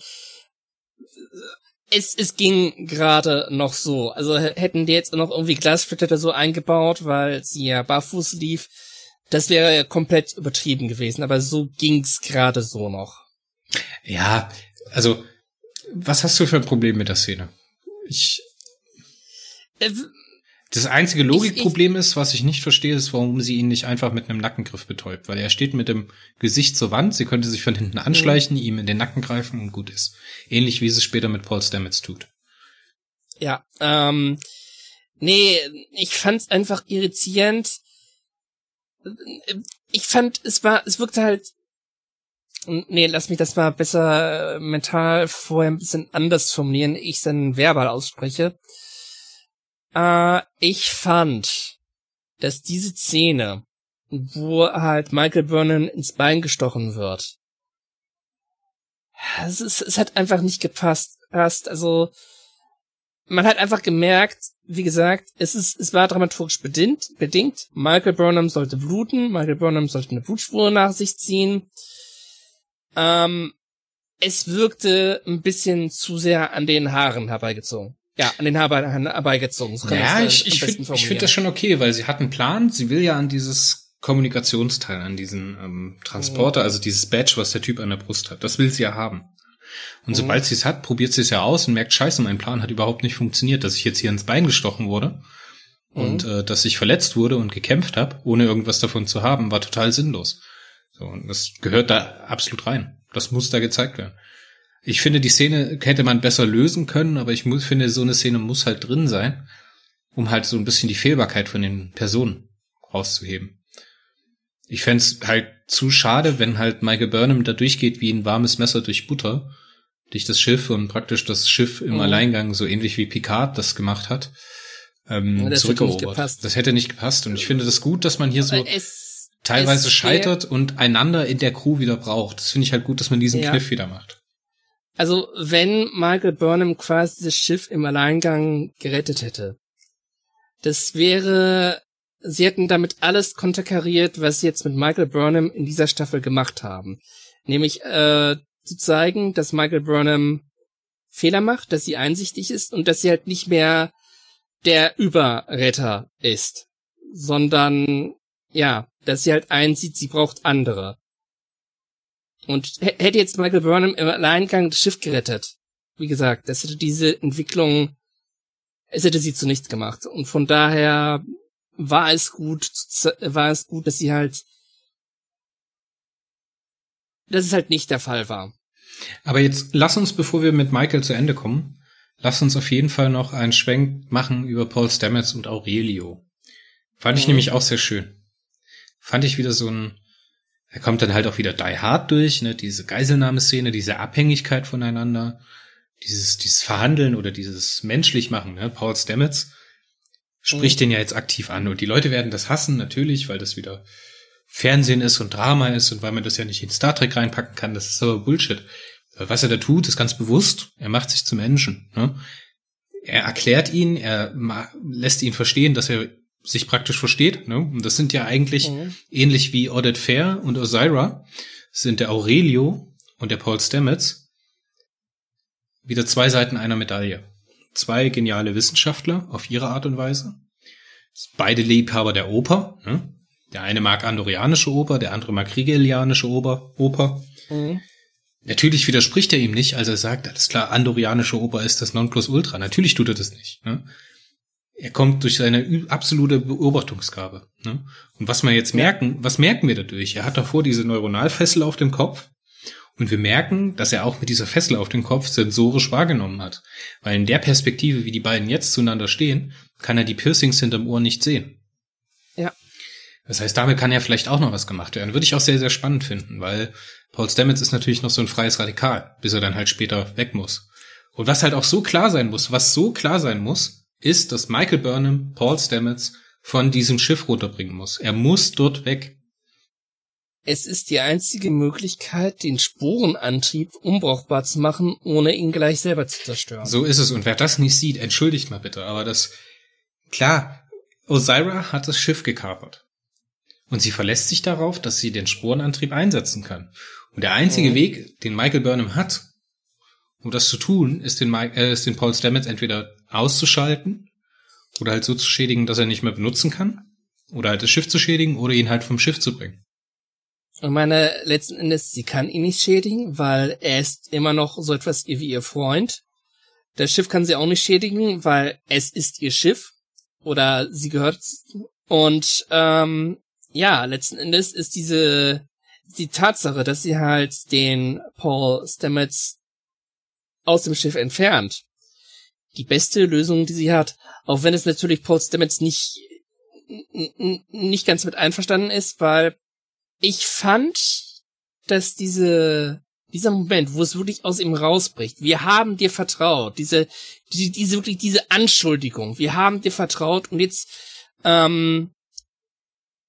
Es, es ging gerade noch so. Also hätten die jetzt noch irgendwie Glassplitter so eingebaut, weil sie ja barfuß lief, das wäre ja komplett übertrieben gewesen. Aber so ging's gerade so noch. Ja, also was hast du für ein Problem mit der Szene? Ich äh, das einzige Logikproblem ist, was ich nicht verstehe, ist, warum sie ihn nicht einfach mit einem Nackengriff betäubt. Weil er steht mit dem Gesicht zur Wand, sie könnte sich von hinten anschleichen, mhm. ihm in den Nacken greifen und gut ist. Ähnlich wie sie es später mit Paul Stamets tut. Ja, ähm, nee, ich fand's einfach irritierend. Ich fand, es war, es wirkte halt, nee, lass mich das mal besser mental vorher ein bisschen anders formulieren, ich dann verbal ausspreche. Äh, ich fand, dass diese Szene, wo halt Michael Burnham ins Bein gestochen wird, es, ist, es hat einfach nicht gepasst. Passt. Also man hat einfach gemerkt, wie gesagt, es ist, es war dramaturgisch bedingt, bedingt. Michael Burnham sollte bluten, Michael Burnham sollte eine Blutspur nach sich ziehen. Ähm, es wirkte ein bisschen zu sehr an den Haaren herbeigezogen. Ja, an den Haaren herbeigezogen. So ja, ich, ich finde find das schon okay, weil sie hat einen Plan. Sie will ja an dieses Kommunikationsteil, an diesen ähm, Transporter, mhm. also dieses Badge, was der Typ an der Brust hat. Das will sie ja haben. Und mhm. sobald sie es hat, probiert sie es ja aus und merkt, scheiße, mein Plan hat überhaupt nicht funktioniert, dass ich jetzt hier ins Bein gestochen wurde mhm. und äh, dass ich verletzt wurde und gekämpft habe, ohne irgendwas davon zu haben, war total sinnlos. So, und das gehört da absolut rein. Das muss da gezeigt werden. Ich finde, die Szene hätte man besser lösen können, aber ich muss, finde, so eine Szene muss halt drin sein, um halt so ein bisschen die Fehlbarkeit von den Personen rauszuheben. Ich fände halt zu schade, wenn halt Michael Burnham da durchgeht wie ein warmes Messer durch Butter, durch das Schiff und praktisch das Schiff im mhm. Alleingang, so ähnlich wie Picard das gemacht hat, ähm, das zurückerobert. Hätte das hätte nicht gepasst. Und ich finde das gut, dass man hier so es, teilweise scheitert und einander in der Crew wieder braucht. Das finde ich halt gut, dass man diesen ja. Kniff wieder macht. Also, wenn Michael Burnham quasi das Schiff im Alleingang gerettet hätte, das wäre, sie hätten damit alles konterkariert, was sie jetzt mit Michael Burnham in dieser Staffel gemacht haben. Nämlich, äh, zu zeigen, dass Michael Burnham Fehler macht, dass sie einsichtig ist und dass sie halt nicht mehr der Überretter ist, sondern, ja, dass sie halt einsieht, sie braucht andere. Und hätte jetzt Michael Burnham im Alleingang das Schiff gerettet, wie gesagt, das hätte diese Entwicklung, es hätte sie zu nichts gemacht. Und von daher war es gut, war es gut, dass sie halt, dass es halt nicht der Fall war. Aber jetzt lass uns, bevor wir mit Michael zu Ende kommen, lass uns auf jeden Fall noch einen Schwenk machen über Paul Stamets und Aurelio. Fand ich mhm. nämlich auch sehr schön. Fand ich wieder so ein, er kommt dann halt auch wieder Die Hard durch, ne, diese Geiselnahmeszene, diese Abhängigkeit voneinander, dieses, dieses Verhandeln oder dieses menschlich machen, ne, Paul Stamets spricht mhm. den ja jetzt aktiv an und die Leute werden das hassen, natürlich, weil das wieder Fernsehen ist und Drama ist und weil man das ja nicht in Star Trek reinpacken kann, das ist aber Bullshit. Was er da tut, ist ganz bewusst, er macht sich zum Menschen, ne? Er erklärt ihn, er lässt ihn verstehen, dass er sich praktisch versteht. Ne? Und das sind ja eigentlich mhm. ähnlich wie Odette Fair und Osira, sind der Aurelio und der Paul Stamets wieder zwei Seiten einer Medaille. Zwei geniale Wissenschaftler auf ihre Art und Weise. Beide Liebhaber der Oper. Ne? Der eine mag andorianische Oper, der andere mag rigelianische Oper. Oper. Mhm. Natürlich widerspricht er ihm nicht, als er sagt, alles klar, andorianische Oper ist das Nonplusultra. Natürlich tut er das nicht. Ne? Er kommt durch seine absolute Beobachtungsgabe. Ne? Und was wir jetzt merken, was merken wir dadurch? Er hat davor diese Neuronalfessel auf dem Kopf Und wir merken, dass er auch mit dieser Fessel auf den Kopf sensorisch wahrgenommen hat. Weil in der Perspektive, wie die beiden jetzt zueinander stehen, kann er die Piercings hinterm Ohr nicht sehen. Ja. Das heißt, damit kann ja vielleicht auch noch was gemacht werden. Würde ich auch sehr, sehr spannend finden, weil Paul Stamets ist natürlich noch so ein freies Radikal, bis er dann halt später weg muss. Und was halt auch so klar sein muss, was so klar sein muss, ist, dass Michael Burnham Paul Stamets von diesem Schiff runterbringen muss. Er muss dort weg. Es ist die einzige Möglichkeit, den Sporenantrieb unbrauchbar zu machen, ohne ihn gleich selber zu zerstören. So ist es. Und wer das nicht sieht, entschuldigt mal bitte. Aber das, klar, Osira hat das Schiff gekapert. Und sie verlässt sich darauf, dass sie den Sporenantrieb einsetzen kann. Und der einzige mhm. Weg, den Michael Burnham hat, um das zu tun, ist den, Mike, äh, ist den Paul Stamets entweder auszuschalten oder halt so zu schädigen, dass er nicht mehr benutzen kann. Oder halt das Schiff zu schädigen oder ihn halt vom Schiff zu bringen. Und meine, letzten Endes, sie kann ihn nicht schädigen, weil er ist immer noch so etwas wie ihr Freund. Das Schiff kann sie auch nicht schädigen, weil es ist ihr Schiff. Oder sie gehört. Und ähm, ja, letzten Endes ist diese die Tatsache, dass sie halt den Paul Stamets aus dem Schiff entfernt, die beste Lösung, die sie hat. Auch wenn es natürlich Paul Stamets nicht, nicht ganz mit einverstanden ist, weil ich fand, dass diese, dieser Moment, wo es wirklich aus ihm rausbricht, wir haben dir vertraut, diese, die, diese, wirklich diese Anschuldigung, wir haben dir vertraut und jetzt, ähm,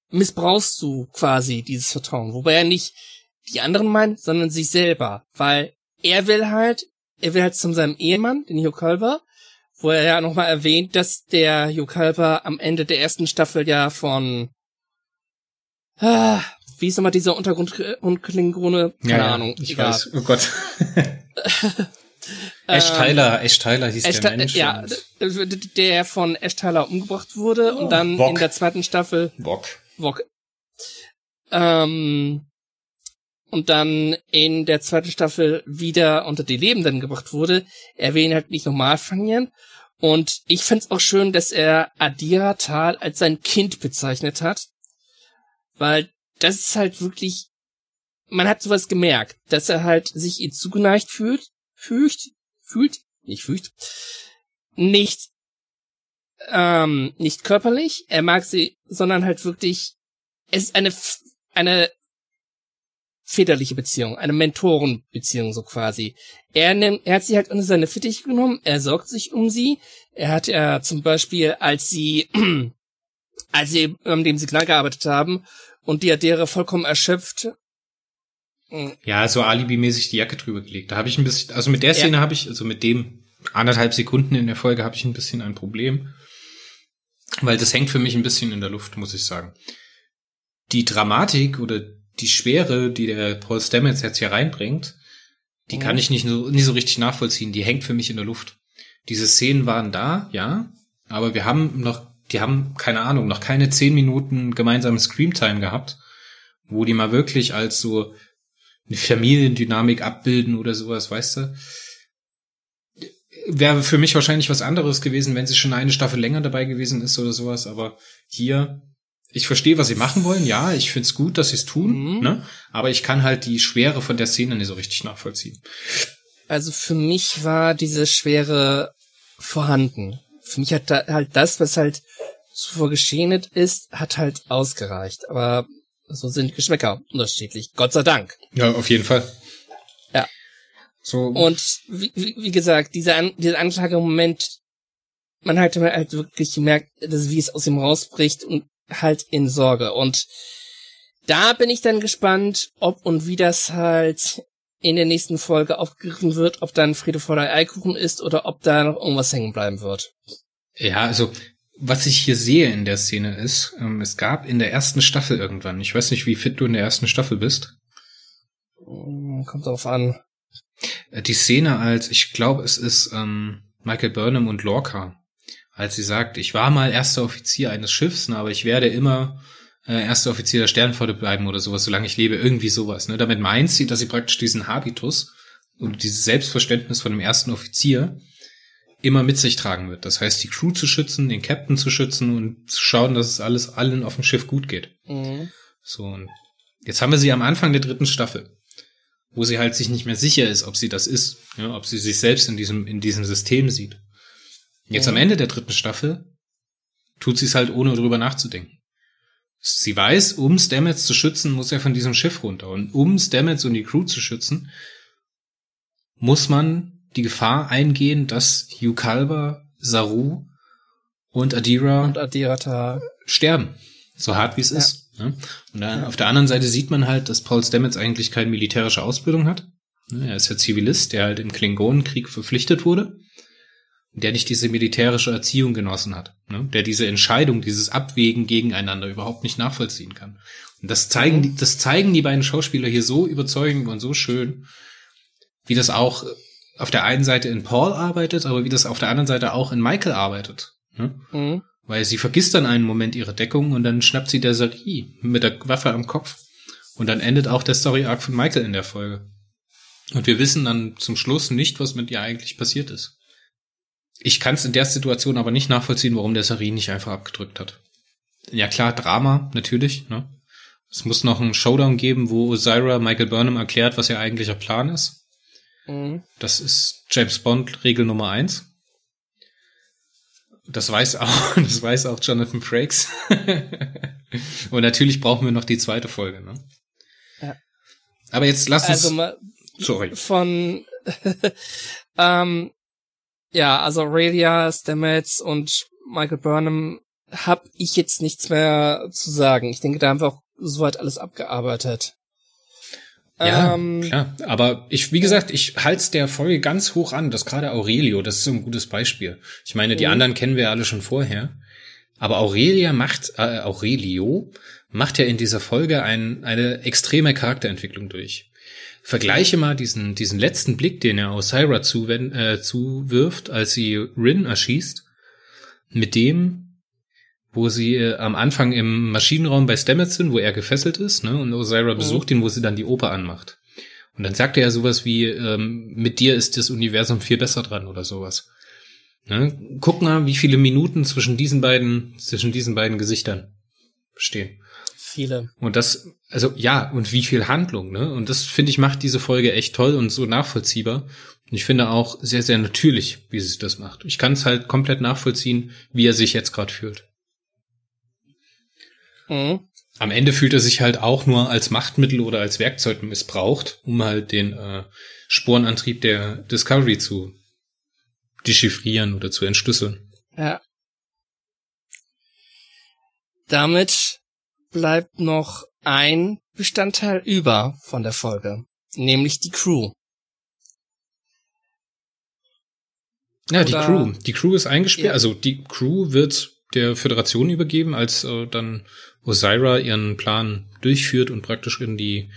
missbrauchst du quasi dieses Vertrauen. Wobei er nicht die anderen meint, sondern sich selber. Weil er will halt, er will halt zu seinem Ehemann, den Hugh Culber, wo er ja nochmal erwähnt, dass der Hugh Culber am Ende der ersten Staffel ja von, ah, wie ist nochmal dieser Untergrund und Klingone? Keine ja, Ahnung. Ich egal. weiß. Oh Gott. Ash Tyler, Ash Tyler hieß Ash der Mensch. Ja, der von Ash Tyler umgebracht wurde oh, und dann Bock. in der zweiten Staffel. Bock. Bock. Ähm, und dann in der zweiten Staffel wieder unter die Lebenden gebracht wurde, er will ihn halt nicht normal fangen. Und ich find's auch schön, dass er Adira Tal als sein Kind bezeichnet hat. Weil das ist halt wirklich, man hat sowas gemerkt, dass er halt sich ihr zugeneigt fühlt, fühlt, fühlt, nicht fühlt, nicht, ähm, nicht körperlich, er mag sie, sondern halt wirklich, es ist eine, eine väterliche Beziehung, eine Mentorenbeziehung so quasi. Er nimmt, er hat sie halt unter seine Fittiche genommen, er sorgt sich um sie. Er hat ja zum Beispiel, als sie, als sie an dem Signal gearbeitet haben und die Adere vollkommen erschöpft. Ja, so alibimäßig die Jacke drüber gelegt. Da habe ich ein bisschen, also mit der Szene ja. habe ich, also mit dem anderthalb Sekunden in der Folge habe ich ein bisschen ein Problem. Weil das hängt für mich ein bisschen in der Luft, muss ich sagen. Die Dramatik oder die Schwere, die der Paul Stamets jetzt hier reinbringt, die mhm. kann ich nicht so, nicht so richtig nachvollziehen. Die hängt für mich in der Luft. Diese Szenen waren da, ja, aber wir haben noch die haben, keine Ahnung, noch keine zehn Minuten gemeinsame Screamtime gehabt, wo die mal wirklich als so eine Familiendynamik abbilden oder sowas, weißt du? Wäre für mich wahrscheinlich was anderes gewesen, wenn sie schon eine Staffel länger dabei gewesen ist oder sowas, aber hier, ich verstehe, was sie machen wollen, ja, ich find's gut, dass sie es tun, mhm. ne? Aber ich kann halt die Schwere von der Szene nicht so richtig nachvollziehen. Also für mich war diese Schwere vorhanden für mich hat da halt das, was halt zuvor geschehen ist, hat halt ausgereicht. Aber so sind Geschmäcker unterschiedlich. Gott sei Dank. Ja, auf jeden Fall. Ja. So. Und wie, wie, wie gesagt, dieser, An dieser Anklagemoment, man hat halt wirklich gemerkt, dass wie es aus ihm rausbricht und halt in Sorge. Und da bin ich dann gespannt, ob und wie das halt in der nächsten Folge aufgegriffen wird, ob dann Friede vor der Eikuchen ist oder ob da noch irgendwas hängen bleiben wird. Ja, also was ich hier sehe in der Szene ist, ähm, es gab in der ersten Staffel irgendwann, ich weiß nicht, wie fit du in der ersten Staffel bist. Hm, kommt drauf an. Äh, die Szene als, ich glaube, es ist ähm, Michael Burnham und Lorca, als sie sagt, ich war mal erster Offizier eines Schiffs, ne, aber ich werde immer äh, erster Offizier der Sternflotte bleiben oder sowas, solange ich lebe, irgendwie sowas. Ne? Damit meint sie, dass sie praktisch diesen Habitus und dieses Selbstverständnis von dem ersten Offizier immer mit sich tragen wird. Das heißt, die Crew zu schützen, den Captain zu schützen und zu schauen, dass es alles allen auf dem Schiff gut geht. Mhm. So, und jetzt haben wir sie am Anfang der dritten Staffel. wo sie halt sich nicht mehr sicher ist, ob sie das ist, ja, ob sie sich selbst in diesem, in diesem System sieht. Jetzt Mhm. am Ende der dritten Staffel tut sie es halt ohne drüber nachzudenken. Sie weiß, um Stamets zu schützen, muss er von diesem Schiff runter. Und um Stamets und die Crew zu schützen, muss man die Gefahr eingehen, dass Yukalba, Saru und Adira Und Adirata. sterben. So hart wie es Ja. ist. Ne? Und dann auf der anderen Seite sieht man halt, dass Paul Stamets eigentlich keine militärische Ausbildung hat. Ne, Er ist ja Zivilist, der halt im Klingonenkrieg verpflichtet wurde. Der nicht diese militärische Erziehung genossen hat. Ne? Der diese Entscheidung, dieses Abwägen gegeneinander überhaupt nicht nachvollziehen kann. Und das zeigen, die, das zeigen die beiden Schauspieler hier so überzeugend und so schön, wie das auch auf der einen Seite in Paul arbeitet, aber wie das auf der anderen Seite auch in Michael arbeitet. Ne? Mhm. Weil sie vergisst dann einen Moment ihre Deckung und dann schnappt sie der Sari mit der Waffe am Kopf. Und dann endet auch der Story-Arc von Michael in der Folge. Und wir wissen dann zum Schluss nicht, was mit ihr eigentlich passiert ist. Ich kann es in der Situation aber nicht nachvollziehen, warum der Sari nicht einfach abgedrückt hat. Ja klar, Drama, natürlich. Ne? Es muss noch einen Showdown geben, wo Osira Michael Burnham erklärt, was ihr eigentlicher Plan ist. Mhm. Das ist James Bond Regel Nummer eins. Das weiß auch, das weiß auch Jonathan Frakes. Und natürlich brauchen wir noch die zweite Folge, ne? Ja. Aber jetzt lass uns, Also mal sorry. von ähm, ja, also Aurelia, Stamets und Michael Burnham hab ich jetzt nichts mehr zu sagen. Ich denke, da haben wir auch soweit alles abgearbeitet. Ja, Ähm, klar. Aber ich, wie gesagt, ich halte der Folge ganz hoch an, dass gerade Aurelio, das ist so ein gutes Beispiel. Ich meine, die Mhm. anderen kennen wir alle schon vorher. Aber Aurelia macht, äh, Aurelio macht ja in dieser Folge ein, eine extreme Charakterentwicklung durch. Vergleiche mal diesen, diesen letzten Blick, den er Osira zuwen- äh, zuwirft, als sie Rin erschießt, mit dem, wo sie äh, am Anfang im Maschinenraum bei Stamets sind, wo er gefesselt ist, ne, und Osira besucht ihn, wo sie dann die Oper anmacht. Und dann sagt er ja sowas wie, ähm, mit dir ist das Universum viel besser dran oder sowas. Ne? Guck mal, wie viele Minuten zwischen diesen beiden, zwischen diesen beiden Gesichtern stehen. Viele. Und das, also ja, und wie viel Handlung, ne? Und das finde ich macht diese Folge echt toll und so nachvollziehbar. Und ich finde auch sehr, sehr natürlich, wie sie das macht. Ich kann es halt komplett nachvollziehen, wie er sich jetzt gerade fühlt. Mhm. Am Ende fühlt er sich halt auch nur als Machtmittel oder als Werkzeug missbraucht, um halt den äh, Sporenantrieb der Discovery zu dechiffrieren oder zu entschlüsseln. Ja. Damit bleibt noch ein Bestandteil über von der Folge, nämlich die Crew. Ja, die Oder- Crew. Die Crew ist eingesperrt. Ja. Also die Crew wird der Föderation übergeben, als äh, dann Osira ihren Plan durchführt und praktisch in die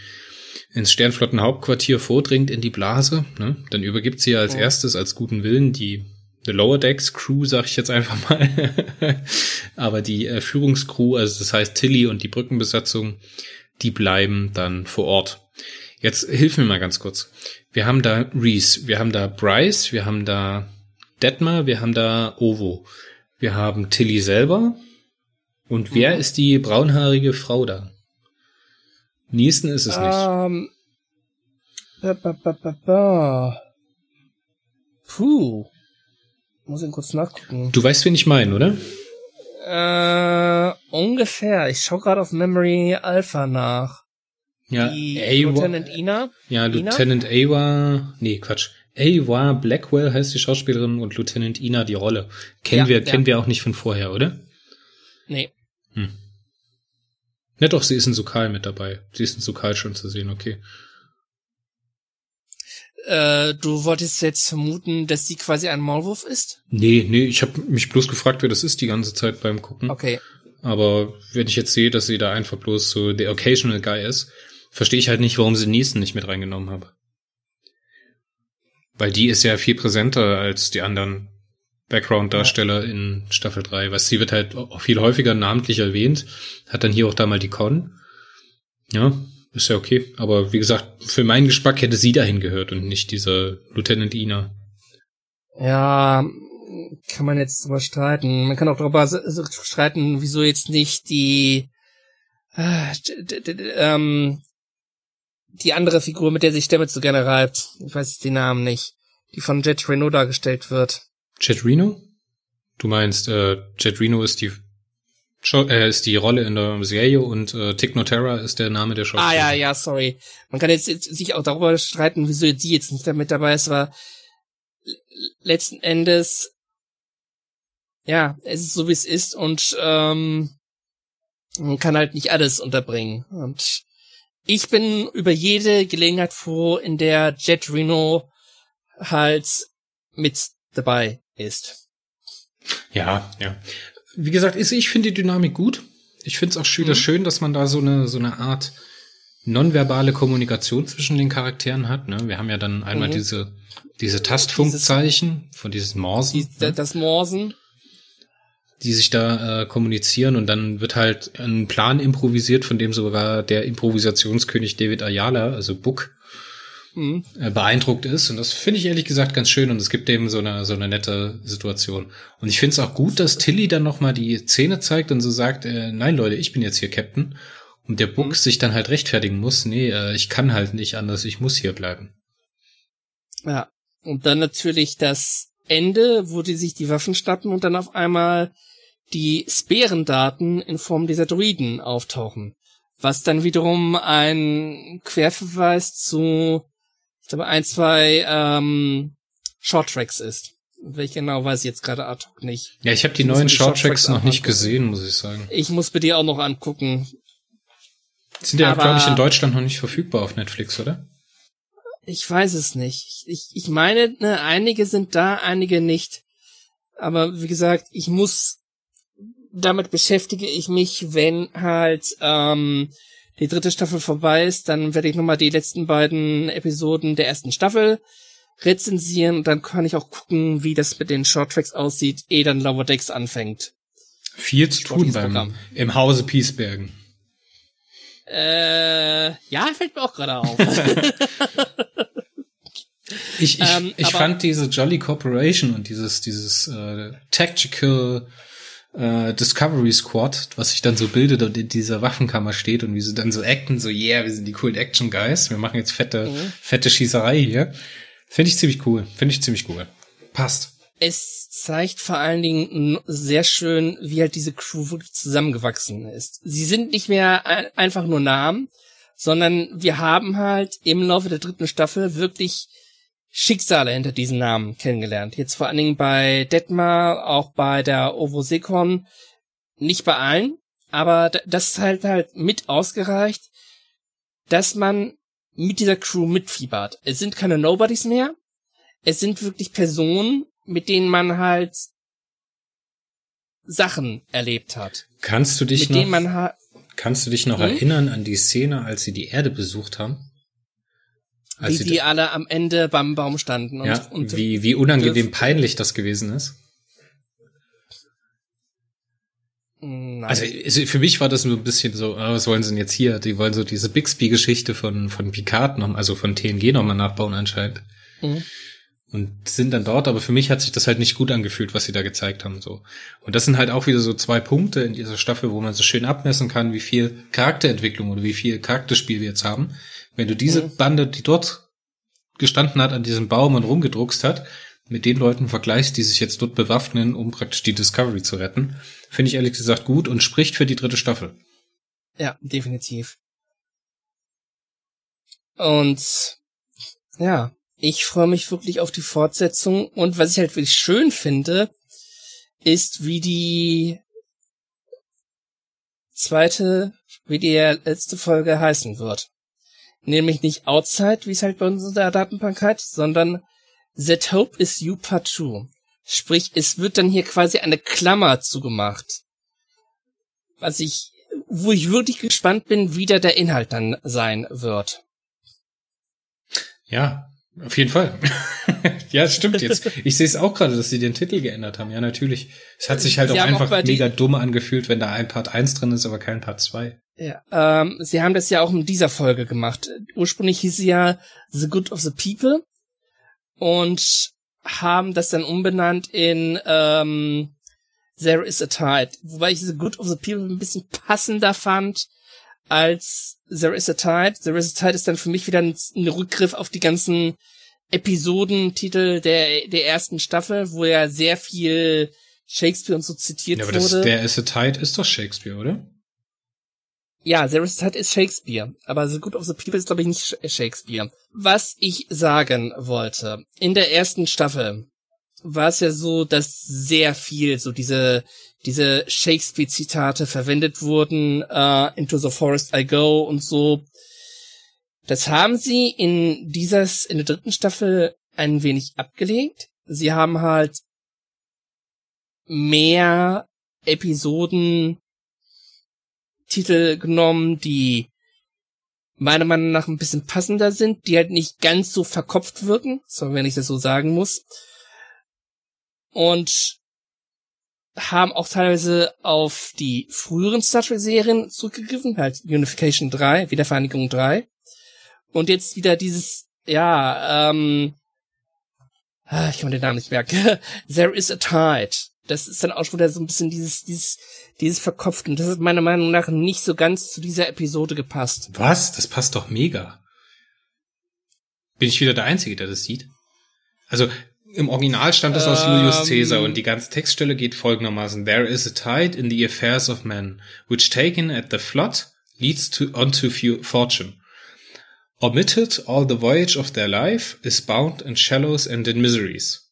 ins Sternflottenhauptquartier vordringt in die Blase. Ne? Dann übergibt sie als Ja. erstes als guten Willen die The Lower Decks Crew, sag ich jetzt einfach mal. Aber die äh, Führungscrew, also das heißt Tilly und die Brückenbesatzung, die bleiben dann vor Ort. Jetzt hilf mir mal ganz kurz. Wir haben da Reese, wir haben da Bryce, wir haben da Detmar, wir haben da Ovo. Wir haben Tilly selber. Und wer Mhm. ist die braunhaarige Frau da? Neeson ist es nicht. Ähm, ba, ba, ba, ba, ba. Puh. Muss ich kurz nachgucken. Du weißt, wen ich meine, oder? Äh, ungefähr. Ich schau gerade auf Memory Alpha nach. Ja, Die Awa, Lieutenant Ina. ja, Ina? Lieutenant Awa, nee, Quatsch. Awa Blackwell heißt die Schauspielerin und Lieutenant Ina die Rolle. Kennen Ja, wir, ja. kennen wir auch nicht von vorher, oder? Nee. Hm. Ja, doch, sie ist in Sokal mit dabei. Sie ist in Sokal schon zu sehen, okay. Äh, du wolltest jetzt vermuten, dass sie quasi ein Maulwurf ist? Nee, nee, ich habe mich bloß gefragt, wer das ist die ganze Zeit beim Gucken. Okay. Aber wenn ich jetzt sehe, dass sie da einfach bloß so der Occasional Guy ist, verstehe ich halt nicht, warum sie Neeson nicht mit reingenommen habe. Weil die ist ja viel präsenter als die anderen Background-Darsteller in Staffel 3. Was sie wird halt auch viel häufiger namentlich erwähnt, hat dann hier auch da mal die Con. Ja, ist ja okay. Aber wie gesagt, für meinen Geschmack hätte sie dahin gehört und nicht dieser Lieutenant Ina. Ja, kann man jetzt drüber streiten. Man kann auch darüber streiten, wieso jetzt nicht die, äh, ähm, die andere Figur, mit der sich Stamets so gerne reibt. Ich weiß jetzt den Namen nicht. Die von Jet Reno dargestellt wird. Jet Reno? Du meinst, äh, Jet Reno ist die äh, ist die Rolle in der Serie und äh, Tick Notera ist der Name der Schauspieler. Ah ja, ja, sorry. Man kann jetzt, jetzt sich auch darüber streiten, wieso sie jetzt nicht damit dabei ist, aber letzten Endes, ja, es ist so wie es ist und ähm, man kann halt nicht alles unterbringen. Und ich bin über jede Gelegenheit froh, in der Jet Reno halt mit dabei ist. Ja, ja. Wie gesagt, ich finde die Dynamik gut. Ich finde es auch wieder mhm. schön, dass man da so eine, so eine Art nonverbale Kommunikation zwischen den Charakteren hat. Ne? Wir haben ja dann einmal mhm. diese, diese Tastfunkzeichen Dieses, von dieses Morsen. Die, ne? Das Morsen die sich da äh, kommunizieren und dann wird halt ein Plan improvisiert, von dem sogar der Improvisationskönig David Ayala, also Book, mhm. äh, beeindruckt ist. Und das finde ich ehrlich gesagt ganz schön und es gibt eben so eine, so eine nette Situation. Und ich finde es auch gut, dass Tilly dann nochmal die Szene zeigt und so sagt, äh, nein Leute, ich bin jetzt hier Captain. Und der Book mhm. sich dann halt rechtfertigen muss, nee, äh, ich kann halt nicht anders, ich muss hier bleiben. Ja, und dann natürlich das Ende, wo die sich die Waffen schnappen und dann auf einmal die Sphärendaten in Form dieser Druiden auftauchen. Was dann wiederum ein Querverweis zu, glaube, ein, zwei ähm, Shorttracks ist. Welch genau weiß ich jetzt gerade ad hoc nicht. Ja, ich habe die ich neuen Shorttracks noch nicht gesehen, muss ich sagen. Ich muss mir die auch noch angucken. Sind ja, glaube ich, in Deutschland noch nicht verfügbar auf Netflix, oder? Ich weiß es nicht. Ich, ich meine, ne, einige sind da, einige nicht. Aber wie gesagt, ich muss damit beschäftige ich mich, wenn halt ähm, die dritte Staffel vorbei ist, dann werde ich nochmal die letzten beiden Episoden der ersten Staffel rezensieren und dann kann ich auch gucken, wie das mit den Shorttracks aussieht, ehe dann Lower Decks anfängt. Viel zu tun beim, im Hause Piesbergen. Äh, ja, fällt mir auch gerade auf. ich ich, ähm, ich fand diese Jolly Corporation und dieses, dieses äh, Tactical äh, Discovery Squad, was sich dann so bildet und in dieser Waffenkammer steht und wie sie dann so acten, so yeah, wir sind die coolen Action Guys, wir machen jetzt fette, mhm. fette Schießerei hier. Finde ich ziemlich cool. Finde ich ziemlich cool. Passt. Es zeigt vor allen Dingen sehr schön, wie halt diese Crew wirklich zusammengewachsen ist. Sie sind nicht mehr einfach nur Namen, sondern wir haben halt im Laufe der dritten Staffel wirklich Schicksale hinter diesen Namen kennengelernt. Jetzt vor allen Dingen bei Detmar, auch bei der Ovosekon. Nicht bei allen, aber das ist halt halt mit ausgereicht, dass man mit dieser Crew mitfiebert. Es sind keine Nobodies mehr. Es sind wirklich Personen, mit denen man halt Sachen erlebt hat. Kannst du dich mit noch, kannst du dich noch hm? erinnern an die Szene, als sie die Erde besucht haben? Als wie die alle am Ende beim Baum standen. Und, ja, und wie, wie unangenehm peinlich das gewesen ist. Nein. Also für mich war das nur ein bisschen so, ah, was wollen sie denn jetzt hier? Die wollen so diese Bixby-Geschichte von, von Picard noch, also von TNG nochmal nachbauen anscheinend. Mhm. Und sind dann dort, aber für mich hat sich das halt nicht gut angefühlt, was sie da gezeigt haben, so. Und das sind halt auch wieder so zwei Punkte in dieser Staffel, wo man so schön abmessen kann, wie viel Charakterentwicklung oder wie viel Charakterspiel wir jetzt haben. Wenn du diese mhm. Bande, die dort gestanden hat an diesem Baum und rumgedruckst hat, mit den Leuten vergleichst, die sich jetzt dort bewaffnen, um praktisch die Discovery zu retten, finde ich ehrlich gesagt gut und spricht für die dritte Staffel. Ja, definitiv. Und ja, ich freue mich wirklich auf die Fortsetzung und was ich halt wirklich schön finde, ist, wie die zweite, wie die letzte Folge heißen wird nämlich nicht outside, wie es halt bei uns in der Datenbank heißt, sondern That Hope is You Part 2. Sprich, es wird dann hier quasi eine Klammer zugemacht. Was ich, wo ich wirklich gespannt bin, wie da der Inhalt dann sein wird. Ja, auf jeden Fall. ja, stimmt jetzt. Ich sehe es auch gerade, dass sie den Titel geändert haben. Ja, natürlich. Es hat sich halt sie auch einfach auch mega dumm angefühlt, wenn da ein Part 1 drin ist, aber kein Part 2. Ja, ähm, sie haben das ja auch in dieser Folge gemacht. Ursprünglich hieß sie ja The Good of the People und haben das dann umbenannt in ähm, There is a Tide. Wobei ich The Good of the People ein bisschen passender fand als There is a Tide. There is a Tide ist dann für mich wieder ein, ein Rückgriff auf die ganzen Episodentitel der, der ersten Staffel, wo ja sehr viel Shakespeare und so zitiert Ja, aber wurde. das, der is a Tide ist doch Shakespeare, oder? Ja, a Tide ist Shakespeare, aber The Good of the People ist, glaube ich, nicht Sh- Shakespeare. Was ich sagen wollte, in der ersten Staffel war es ja so, dass sehr viel so diese diese Shakespeare-Zitate verwendet wurden, äh, Into the Forest I Go und so. Das haben sie in dieses, in der dritten Staffel ein wenig abgelegt. Sie haben halt mehr Episoden Titel genommen, die meiner Meinung nach ein bisschen passender sind, die halt nicht ganz so verkopft wirken, so wenn ich das so sagen muss. Und haben auch teilweise auf die früheren Star Trek Serien zurückgegriffen, halt Unification 3, Wiedervereinigung 3. Und jetzt wieder dieses, ja, ähm, ah, ich kann den Namen nicht merken. There is a Tide. Das ist dann auch schon wieder so ein bisschen dieses, dieses, dieses verkopft. Und das hat meiner Meinung nach nicht so ganz zu dieser Episode gepasst. Was? Das passt doch mega. Bin ich wieder der Einzige, der das sieht? Also, im Original stammt das aus Ähm. Julius Caesar und die ganze Textstelle geht folgendermaßen. There is a tide in the affairs of men, which taken at the flood leads to unto fortune. Omitted all the voyage of their life is bound in shallows and in miseries.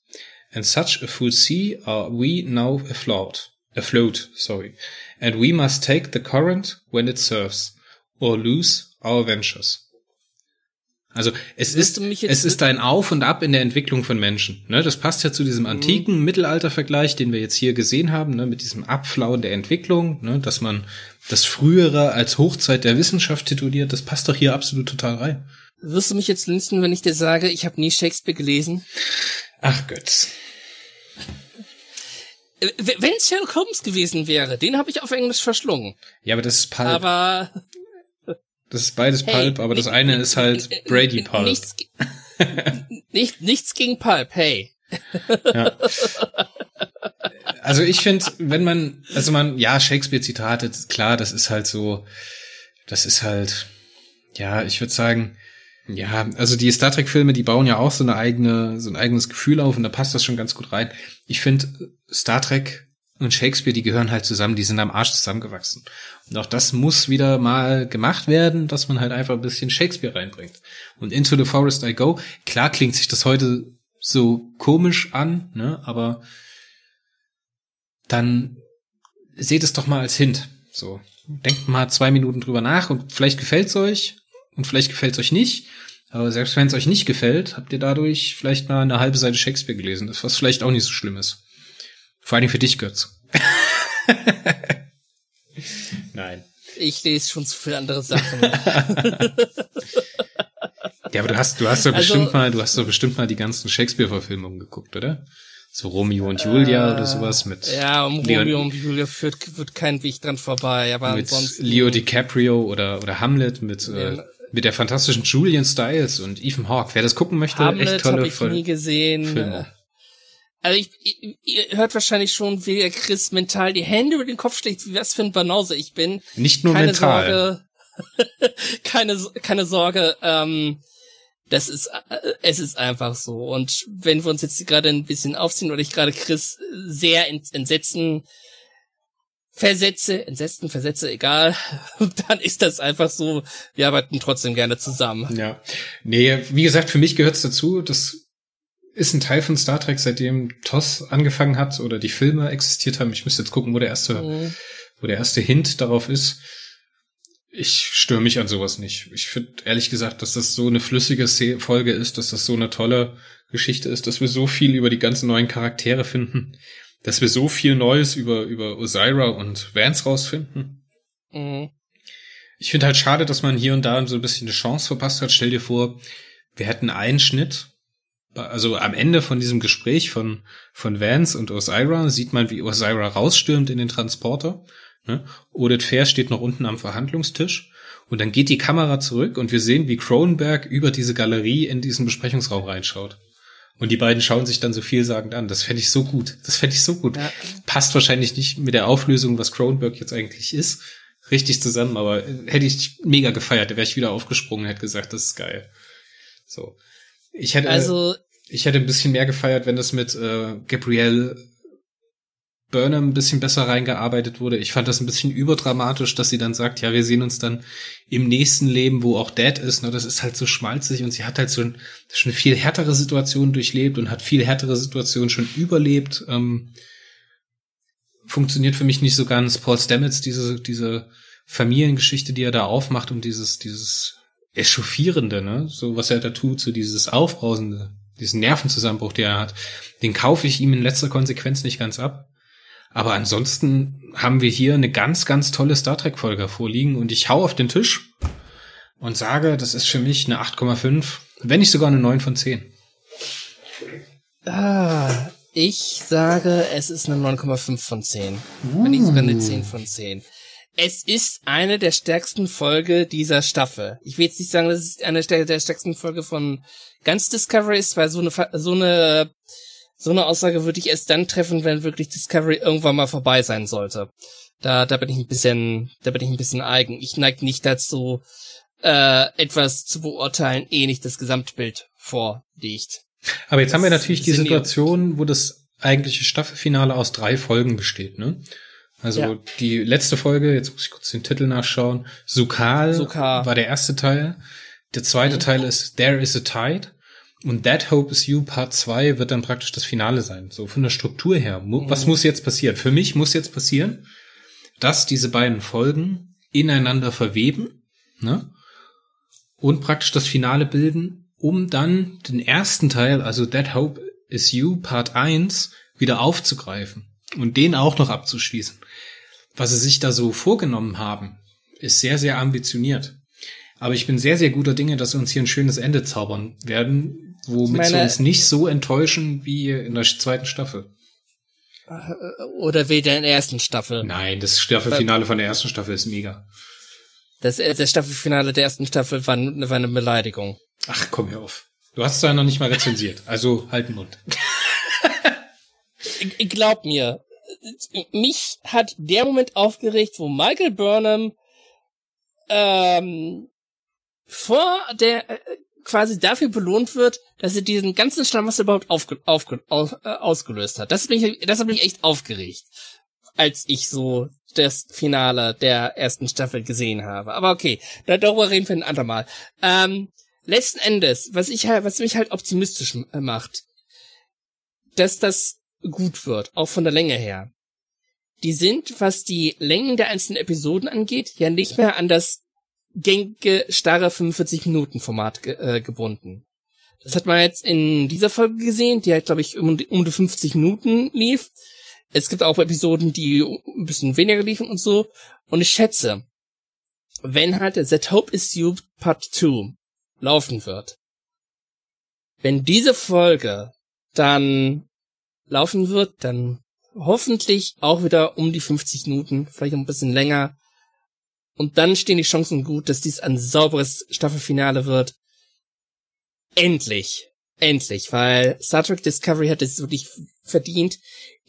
And such a full sea are we now afloat, afloat, sorry. And we must take the current when it serves, or lose our ventures. Also es Wirst ist, es ist ein Auf und Ab in der Entwicklung von Menschen. Ne? Das passt ja zu diesem antiken Mittelaltervergleich, den wir jetzt hier gesehen haben, ne? mit diesem Abflauen der Entwicklung, ne? dass man das Frühere als Hochzeit der Wissenschaft tituliert. Das passt doch hier absolut total rein. Wirst du mich jetzt lynchen, wenn ich dir sage, ich habe nie Shakespeare gelesen? Ach Götz. Wenn es Sherlock Holmes gewesen wäre, den habe ich auf Englisch verschlungen. Ja, aber das ist Pulp. Aber das ist beides hey, Pulp, aber das eine ist halt Brady Pulp. Nichts, nicht, nichts gegen Pulp, hey. Ja. Also ich finde, wenn man, also man, ja, Shakespeare-Zitate, klar, das ist halt so, das ist halt, ja, ich würde sagen, ja, also die Star Trek-Filme, die bauen ja auch so eine eigene, so ein eigenes Gefühl auf und da passt das schon ganz gut rein. Ich finde, Star Trek und Shakespeare, die gehören halt zusammen, die sind am Arsch zusammengewachsen. Und auch das muss wieder mal gemacht werden, dass man halt einfach ein bisschen Shakespeare reinbringt. Und Into the Forest I Go, klar klingt sich das heute so komisch an, ne, aber dann seht es doch mal als Hint. So, denkt mal zwei Minuten drüber nach und vielleicht gefällt's euch und vielleicht gefällt's euch nicht. Aber selbst wenn es euch nicht gefällt, habt ihr dadurch vielleicht mal eine halbe Seite Shakespeare gelesen, das was vielleicht auch nicht so schlimm ist. Vor allem für dich, Götz. Nein. Ich lese schon zu viele andere Sachen. Ja, aber du hast, du hast doch Also- bestimmt mal, du hast doch bestimmt mal die ganzen Shakespeare-Verfilmungen geguckt, oder? So Romeo und Julia oder sowas mit, ja, um Leon- Romeo und Julia führt, wird kein Weg dran vorbei, aber mit ansonsten. Leo DiCaprio oder, oder Hamlet mit, äh, Ja. Mit der fantastischen Julian Stiles und Ethan Hawke. Wer das gucken möchte, echt Hamlet tolle habe ich Folge. nie gesehen. Filme. Also ich, ihr, ihr hört wahrscheinlich schon, wie der Chris mental die Hände über den Kopf schlägt, wie was für ein Banause ich bin. Nicht nur keine mental. Sorge, keine, keine Sorge, ähm, das ist, äh, es ist einfach so. Und wenn wir uns jetzt gerade ein bisschen aufziehen oder ich gerade Chris sehr ins Entsetzen versetze, entsetzen, versetze, egal, dann ist das einfach so. Wir arbeiten trotzdem gerne zusammen. Ja. Nee, wie gesagt, für mich gehört's dazu. Das ist ein Teil von Star Trek, seitdem TOS angefangen hat oder die Filme existiert haben. Ich müsste jetzt gucken, wo der erste, Mhm. wo der erste Hint darauf ist. Ich störe mich an sowas nicht. Ich finde ehrlich gesagt, dass das so eine flüssige Folge ist, dass das so eine tolle Geschichte ist, dass wir so viel über die ganzen neuen Charaktere finden, dass wir so viel Neues über, über Osira und Vance rausfinden. Mhm. Ich finde halt schade, dass man hier und da so ein bisschen eine Chance verpasst hat. Stell dir vor, wir hätten einen Schnitt. Also am Ende von diesem Gespräch von, von Vance und Osira sieht man, wie Osira rausstürmt in den Transporter. Ne? Odette Fair steht noch unten am Verhandlungstisch. Und dann geht die Kamera zurück und wir sehen, wie Cronenberg über diese Galerie in diesen Besprechungsraum reinschaut. Und die beiden schauen sich dann so vielsagend an. Das fände ich so gut. Das fände ich so gut. Ja. Passt wahrscheinlich nicht mit der Auflösung, was Cronenberg jetzt eigentlich ist, richtig zusammen, aber hätte ich mega gefeiert, wäre ich wieder aufgesprungen und hätte gesagt, das ist geil. So. Ich hätte, also, ich hätte ein bisschen mehr gefeiert, wenn das mit äh, Gabrielle Burnham ein bisschen besser reingearbeitet wurde. Ich fand das ein bisschen überdramatisch, dass sie dann sagt, ja, wir sehen uns dann im nächsten Leben, wo auch Dad ist. Ne? Das ist halt so schmalzig und sie hat halt so ein, schon viel härtere Situationen durchlebt und hat viel härtere Situationen schon überlebt. Ähm, funktioniert für mich nicht so ganz. Paul Stamets, diese, diese Familiengeschichte, die er da aufmacht und dieses, dieses Echauffierende, ne, so was er da tut, so dieses Aufbrausende, diesen Nervenzusammenbruch, der er hat, den kaufe ich ihm in letzter Konsequenz nicht ganz ab. Aber ansonsten haben wir hier eine ganz, ganz tolle Star Trek-Folge vorliegen und ich hau auf den Tisch und sage, das ist für mich eine 8,5, wenn nicht sogar eine 9 von 10. Ah, ich sage, es ist eine 9,5 von 10. Uh. Wenn nicht sogar eine 10 von 10. Es ist eine der stärksten Folge dieser Staffel. Ich will jetzt nicht sagen, dass es eine der stärksten Folge von ganz Discovery ist, weil so eine, so eine so eine Aussage würde ich erst dann treffen, wenn wirklich Discovery irgendwann mal vorbei sein sollte. Da, da bin ich ein bisschen, da bin ich ein bisschen eigen. Ich neige nicht dazu, äh, etwas zu beurteilen, eh nicht das Gesamtbild vorliegt. Aber jetzt das haben wir natürlich die Situation, wo das eigentliche Staffelfinale aus drei Folgen besteht, ne? Also ja. die letzte Folge, jetzt muss ich kurz den Titel nachschauen. Sukal Sukar. war der erste Teil. Der zweite mhm. Teil ist There is a Tide. Und That Hope is You Part 2 wird dann praktisch das Finale sein. So von der Struktur her. Was mhm. muss jetzt passieren? Für mich muss jetzt passieren, dass diese beiden Folgen ineinander verweben, ne? Und praktisch das Finale bilden, um dann den ersten Teil, also That Hope is You Part 1, wieder aufzugreifen und den auch noch abzuschließen. Was sie sich da so vorgenommen haben, ist sehr, sehr ambitioniert. Aber ich bin sehr, sehr guter Dinge, dass sie uns hier ein schönes Ende zaubern werden, womit meine, sie uns nicht so enttäuschen wie in der zweiten Staffel. Oder wie der ersten Staffel. Nein, das Staffelfinale von der ersten Staffel ist mega. Das, äh, das Staffelfinale der ersten Staffel war, war eine Beleidigung. Ach, komm hier auf. Du hast es ja noch nicht mal rezensiert, also halt den Mund. Glaub mir, mich hat der Moment aufgeregt, wo Michael Burnham ähm, vor der äh, quasi dafür belohnt wird, dass er diesen ganzen Schlamassel überhaupt aufge, aufge, aus, äh, ausgelöst hat. Das, bin ich, das hat mich echt aufgeregt, als ich so das Finale der ersten Staffel gesehen habe. Aber okay, darüber reden wir ein andermal. Ähm, letzten Endes, was ich halt, was mich halt optimistisch äh, macht, dass das gut wird, auch von der Länge her. Die sind, was die Längen der einzelnen Episoden angeht, ja nicht mehr an das gängige, starre 45-Minuten-Format ge äh, gebunden. Das hat man jetzt in dieser Folge gesehen, die halt, glaube ich, um, um die 50 Minuten lief. Es gibt auch Episoden, die ein bisschen weniger liefen und so. Und ich schätze, wenn halt That Hope is You Part 2 laufen wird, wenn diese Folge dann laufen wird, dann hoffentlich auch wieder um die 50 Minuten, vielleicht ein bisschen länger, und dann stehen die Chancen gut, dass dies ein sauberes Staffelfinale wird. Endlich. Endlich, weil Star Trek Discovery hat es wirklich verdient.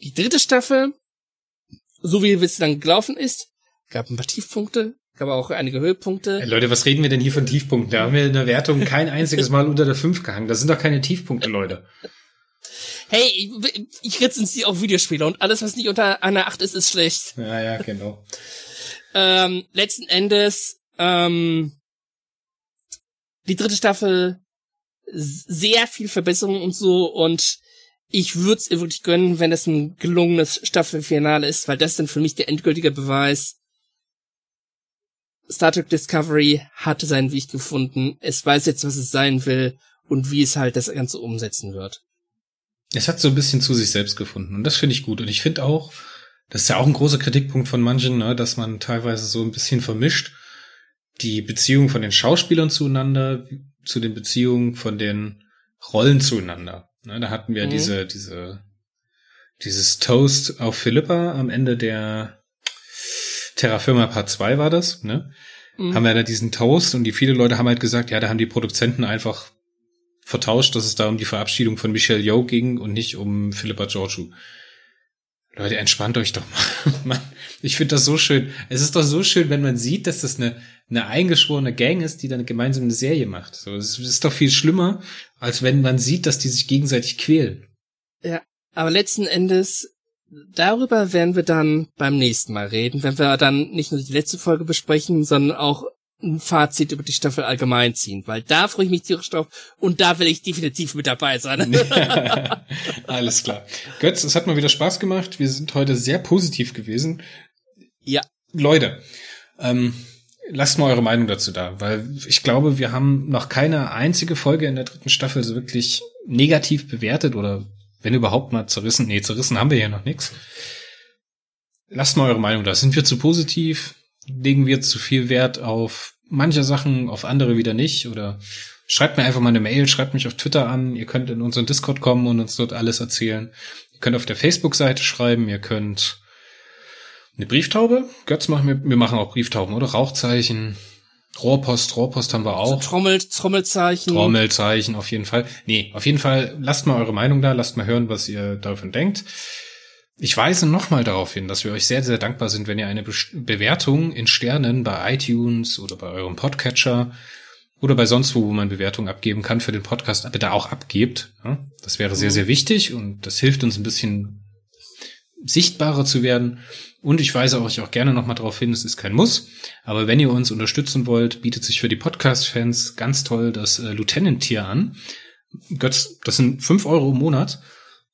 Die dritte Staffel, so wie es dann gelaufen ist, gab ein paar Tiefpunkte, gab auch einige Höhepunkte. Hey Leute, was reden wir denn hier von Tiefpunkten? Da haben wir in der Wertung kein einziges Mal unter der 5 gehangen. Das sind doch keine Tiefpunkte, Leute. Hey, ich, ich rezensiere auch Videospiele und alles, was nicht unter einer 8 ist, ist schlecht. Ja, ja, genau. Ähm, letzten Endes, ähm, die dritte Staffel sehr viel Verbesserung und so und ich würde es ihr wirklich gönnen, wenn es ein gelungenes Staffelfinale ist, weil das dann für mich der endgültige Beweis. Star Trek Discovery hatte seinen Weg gefunden. Es weiß jetzt, was es sein will und wie es halt das Ganze umsetzen wird. Es hat so ein bisschen zu sich selbst gefunden und das finde ich gut. Und ich finde auch, das ist ja auch ein großer Kritikpunkt von manchen, ne, dass man teilweise so ein bisschen vermischt die Beziehung von den Schauspielern zueinander zu den Beziehungen von den Rollen zueinander. Ne, da hatten wir mhm. diese, diese, dieses Toast auf Philippa am Ende der Terra Firma Part 2 war das, ne? Mhm. Haben wir da diesen Toast und die viele Leute haben halt gesagt, ja, da haben die Produzenten einfach vertauscht, dass es da um die Verabschiedung von Michelle Yeoh ging und nicht um Philippa Georgiou. Leute, entspannt euch doch mal. ich finde das so schön. Es ist doch so schön, wenn man sieht, dass das eine, eine eingeschworene Gang ist, die dann gemeinsam eine Serie macht. So, es ist doch viel schlimmer, als wenn man sieht, dass die sich gegenseitig quälen. Ja, aber letzten Endes, darüber werden wir dann beim nächsten Mal reden, wenn wir dann nicht nur die letzte Folge besprechen, sondern auch ein Fazit über die Staffel allgemein ziehen, weil da freue ich mich tierisch drauf und da will ich definitiv mit dabei sein. Alles klar. Götz, es hat mal wieder Spaß gemacht. Wir sind heute sehr positiv gewesen. Ja. Leute, ähm, lasst mal eure Meinung dazu da, weil ich glaube, wir haben noch keine einzige Folge in der dritten Staffel so wirklich negativ bewertet oder wenn überhaupt mal zerrissen. Nee, zerrissen haben wir ja noch nichts. Lasst mal eure Meinung da. Sind wir zu positiv? Legen wir zu viel Wert auf manche Sachen, auf andere wieder nicht oder schreibt mir einfach mal eine Mail, schreibt mich auf Twitter an, ihr könnt in unseren Discord kommen und uns dort alles erzählen. Ihr könnt auf der Facebook-Seite schreiben, ihr könnt eine Brieftaube, Götz machen wir, wir machen auch Brieftauben, oder? Rauchzeichen, Rohrpost, Rohrpost haben wir auch. Trommel, Trommelzeichen. Trommelzeichen, auf jeden Fall. Nee, auf jeden Fall, lasst mal eure Meinung da, lasst mal hören, was ihr davon denkt. Ich weise nochmal darauf hin, dass wir euch sehr, sehr dankbar sind, wenn ihr eine Be Bewertung in Sternen bei iTunes oder bei eurem Podcatcher oder bei sonst wo, wo man Bewertungen abgeben kann für den Podcast, bitte auch abgebt. Das wäre sehr, sehr wichtig und das hilft uns ein bisschen sichtbarer zu werden. Und ich weise euch auch gerne nochmal darauf hin, es ist kein Muss, aber wenn ihr uns unterstützen wollt, bietet sich für die Podcast-Fans ganz toll das äh, Lieutenant-Tier an. Götz, das sind fünf Euro im Monat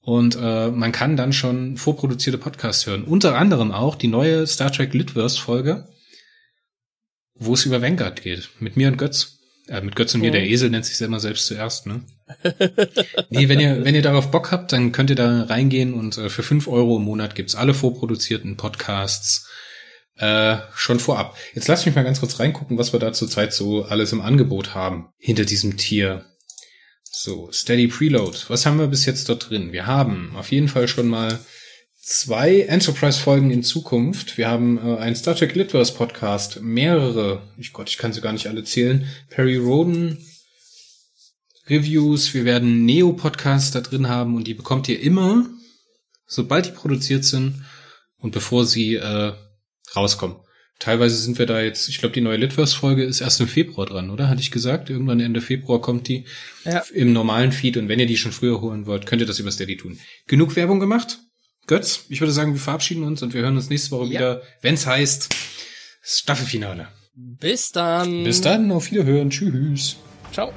und äh, man kann dann schon vorproduzierte Podcasts hören. Unter anderem auch die neue Star Trek Litverse Folge, wo es über Vanguard geht. Mit mir und Götz. Äh, mit Götz und mir, der mhm. Esel nennt sich selber selbst zuerst, ne? nee, wenn ihr, wenn ihr darauf Bock habt, dann könnt ihr da reingehen und äh, für fünf Euro im Monat gibt's alle vorproduzierten Podcasts äh, schon vorab. Jetzt lasst mich mal ganz kurz reingucken, was wir da zurzeit so alles im Angebot haben hinter diesem Tier. So, Steady Preload. Was haben wir bis jetzt dort drin? Wir haben auf jeden Fall schon mal zwei Enterprise-Folgen in Zukunft. Wir haben äh, einen Star Trek Litverse Podcast, mehrere, ich Gott, ich kann sie gar nicht alle zählen. Perry Roden Reviews. Wir werden Neo-Podcasts da drin haben und die bekommt ihr immer, sobald die produziert sind und bevor sie äh, rauskommen. Teilweise sind wir da jetzt, ich glaube, die neue Litverse-Folge ist erst im Februar dran, oder? Hatte ich gesagt? Irgendwann Ende Februar kommt die ja. im normalen Feed und wenn ihr die schon früher holen wollt, könnt ihr das über Steady tun. Genug Werbung gemacht? Götz, ich würde sagen, wir verabschieden uns und wir hören uns nächste Woche ja. wieder, wenn's heißt Staffelfinale. Bis dann. Bis dann, auf Wiederhören. Tschüss. Ciao.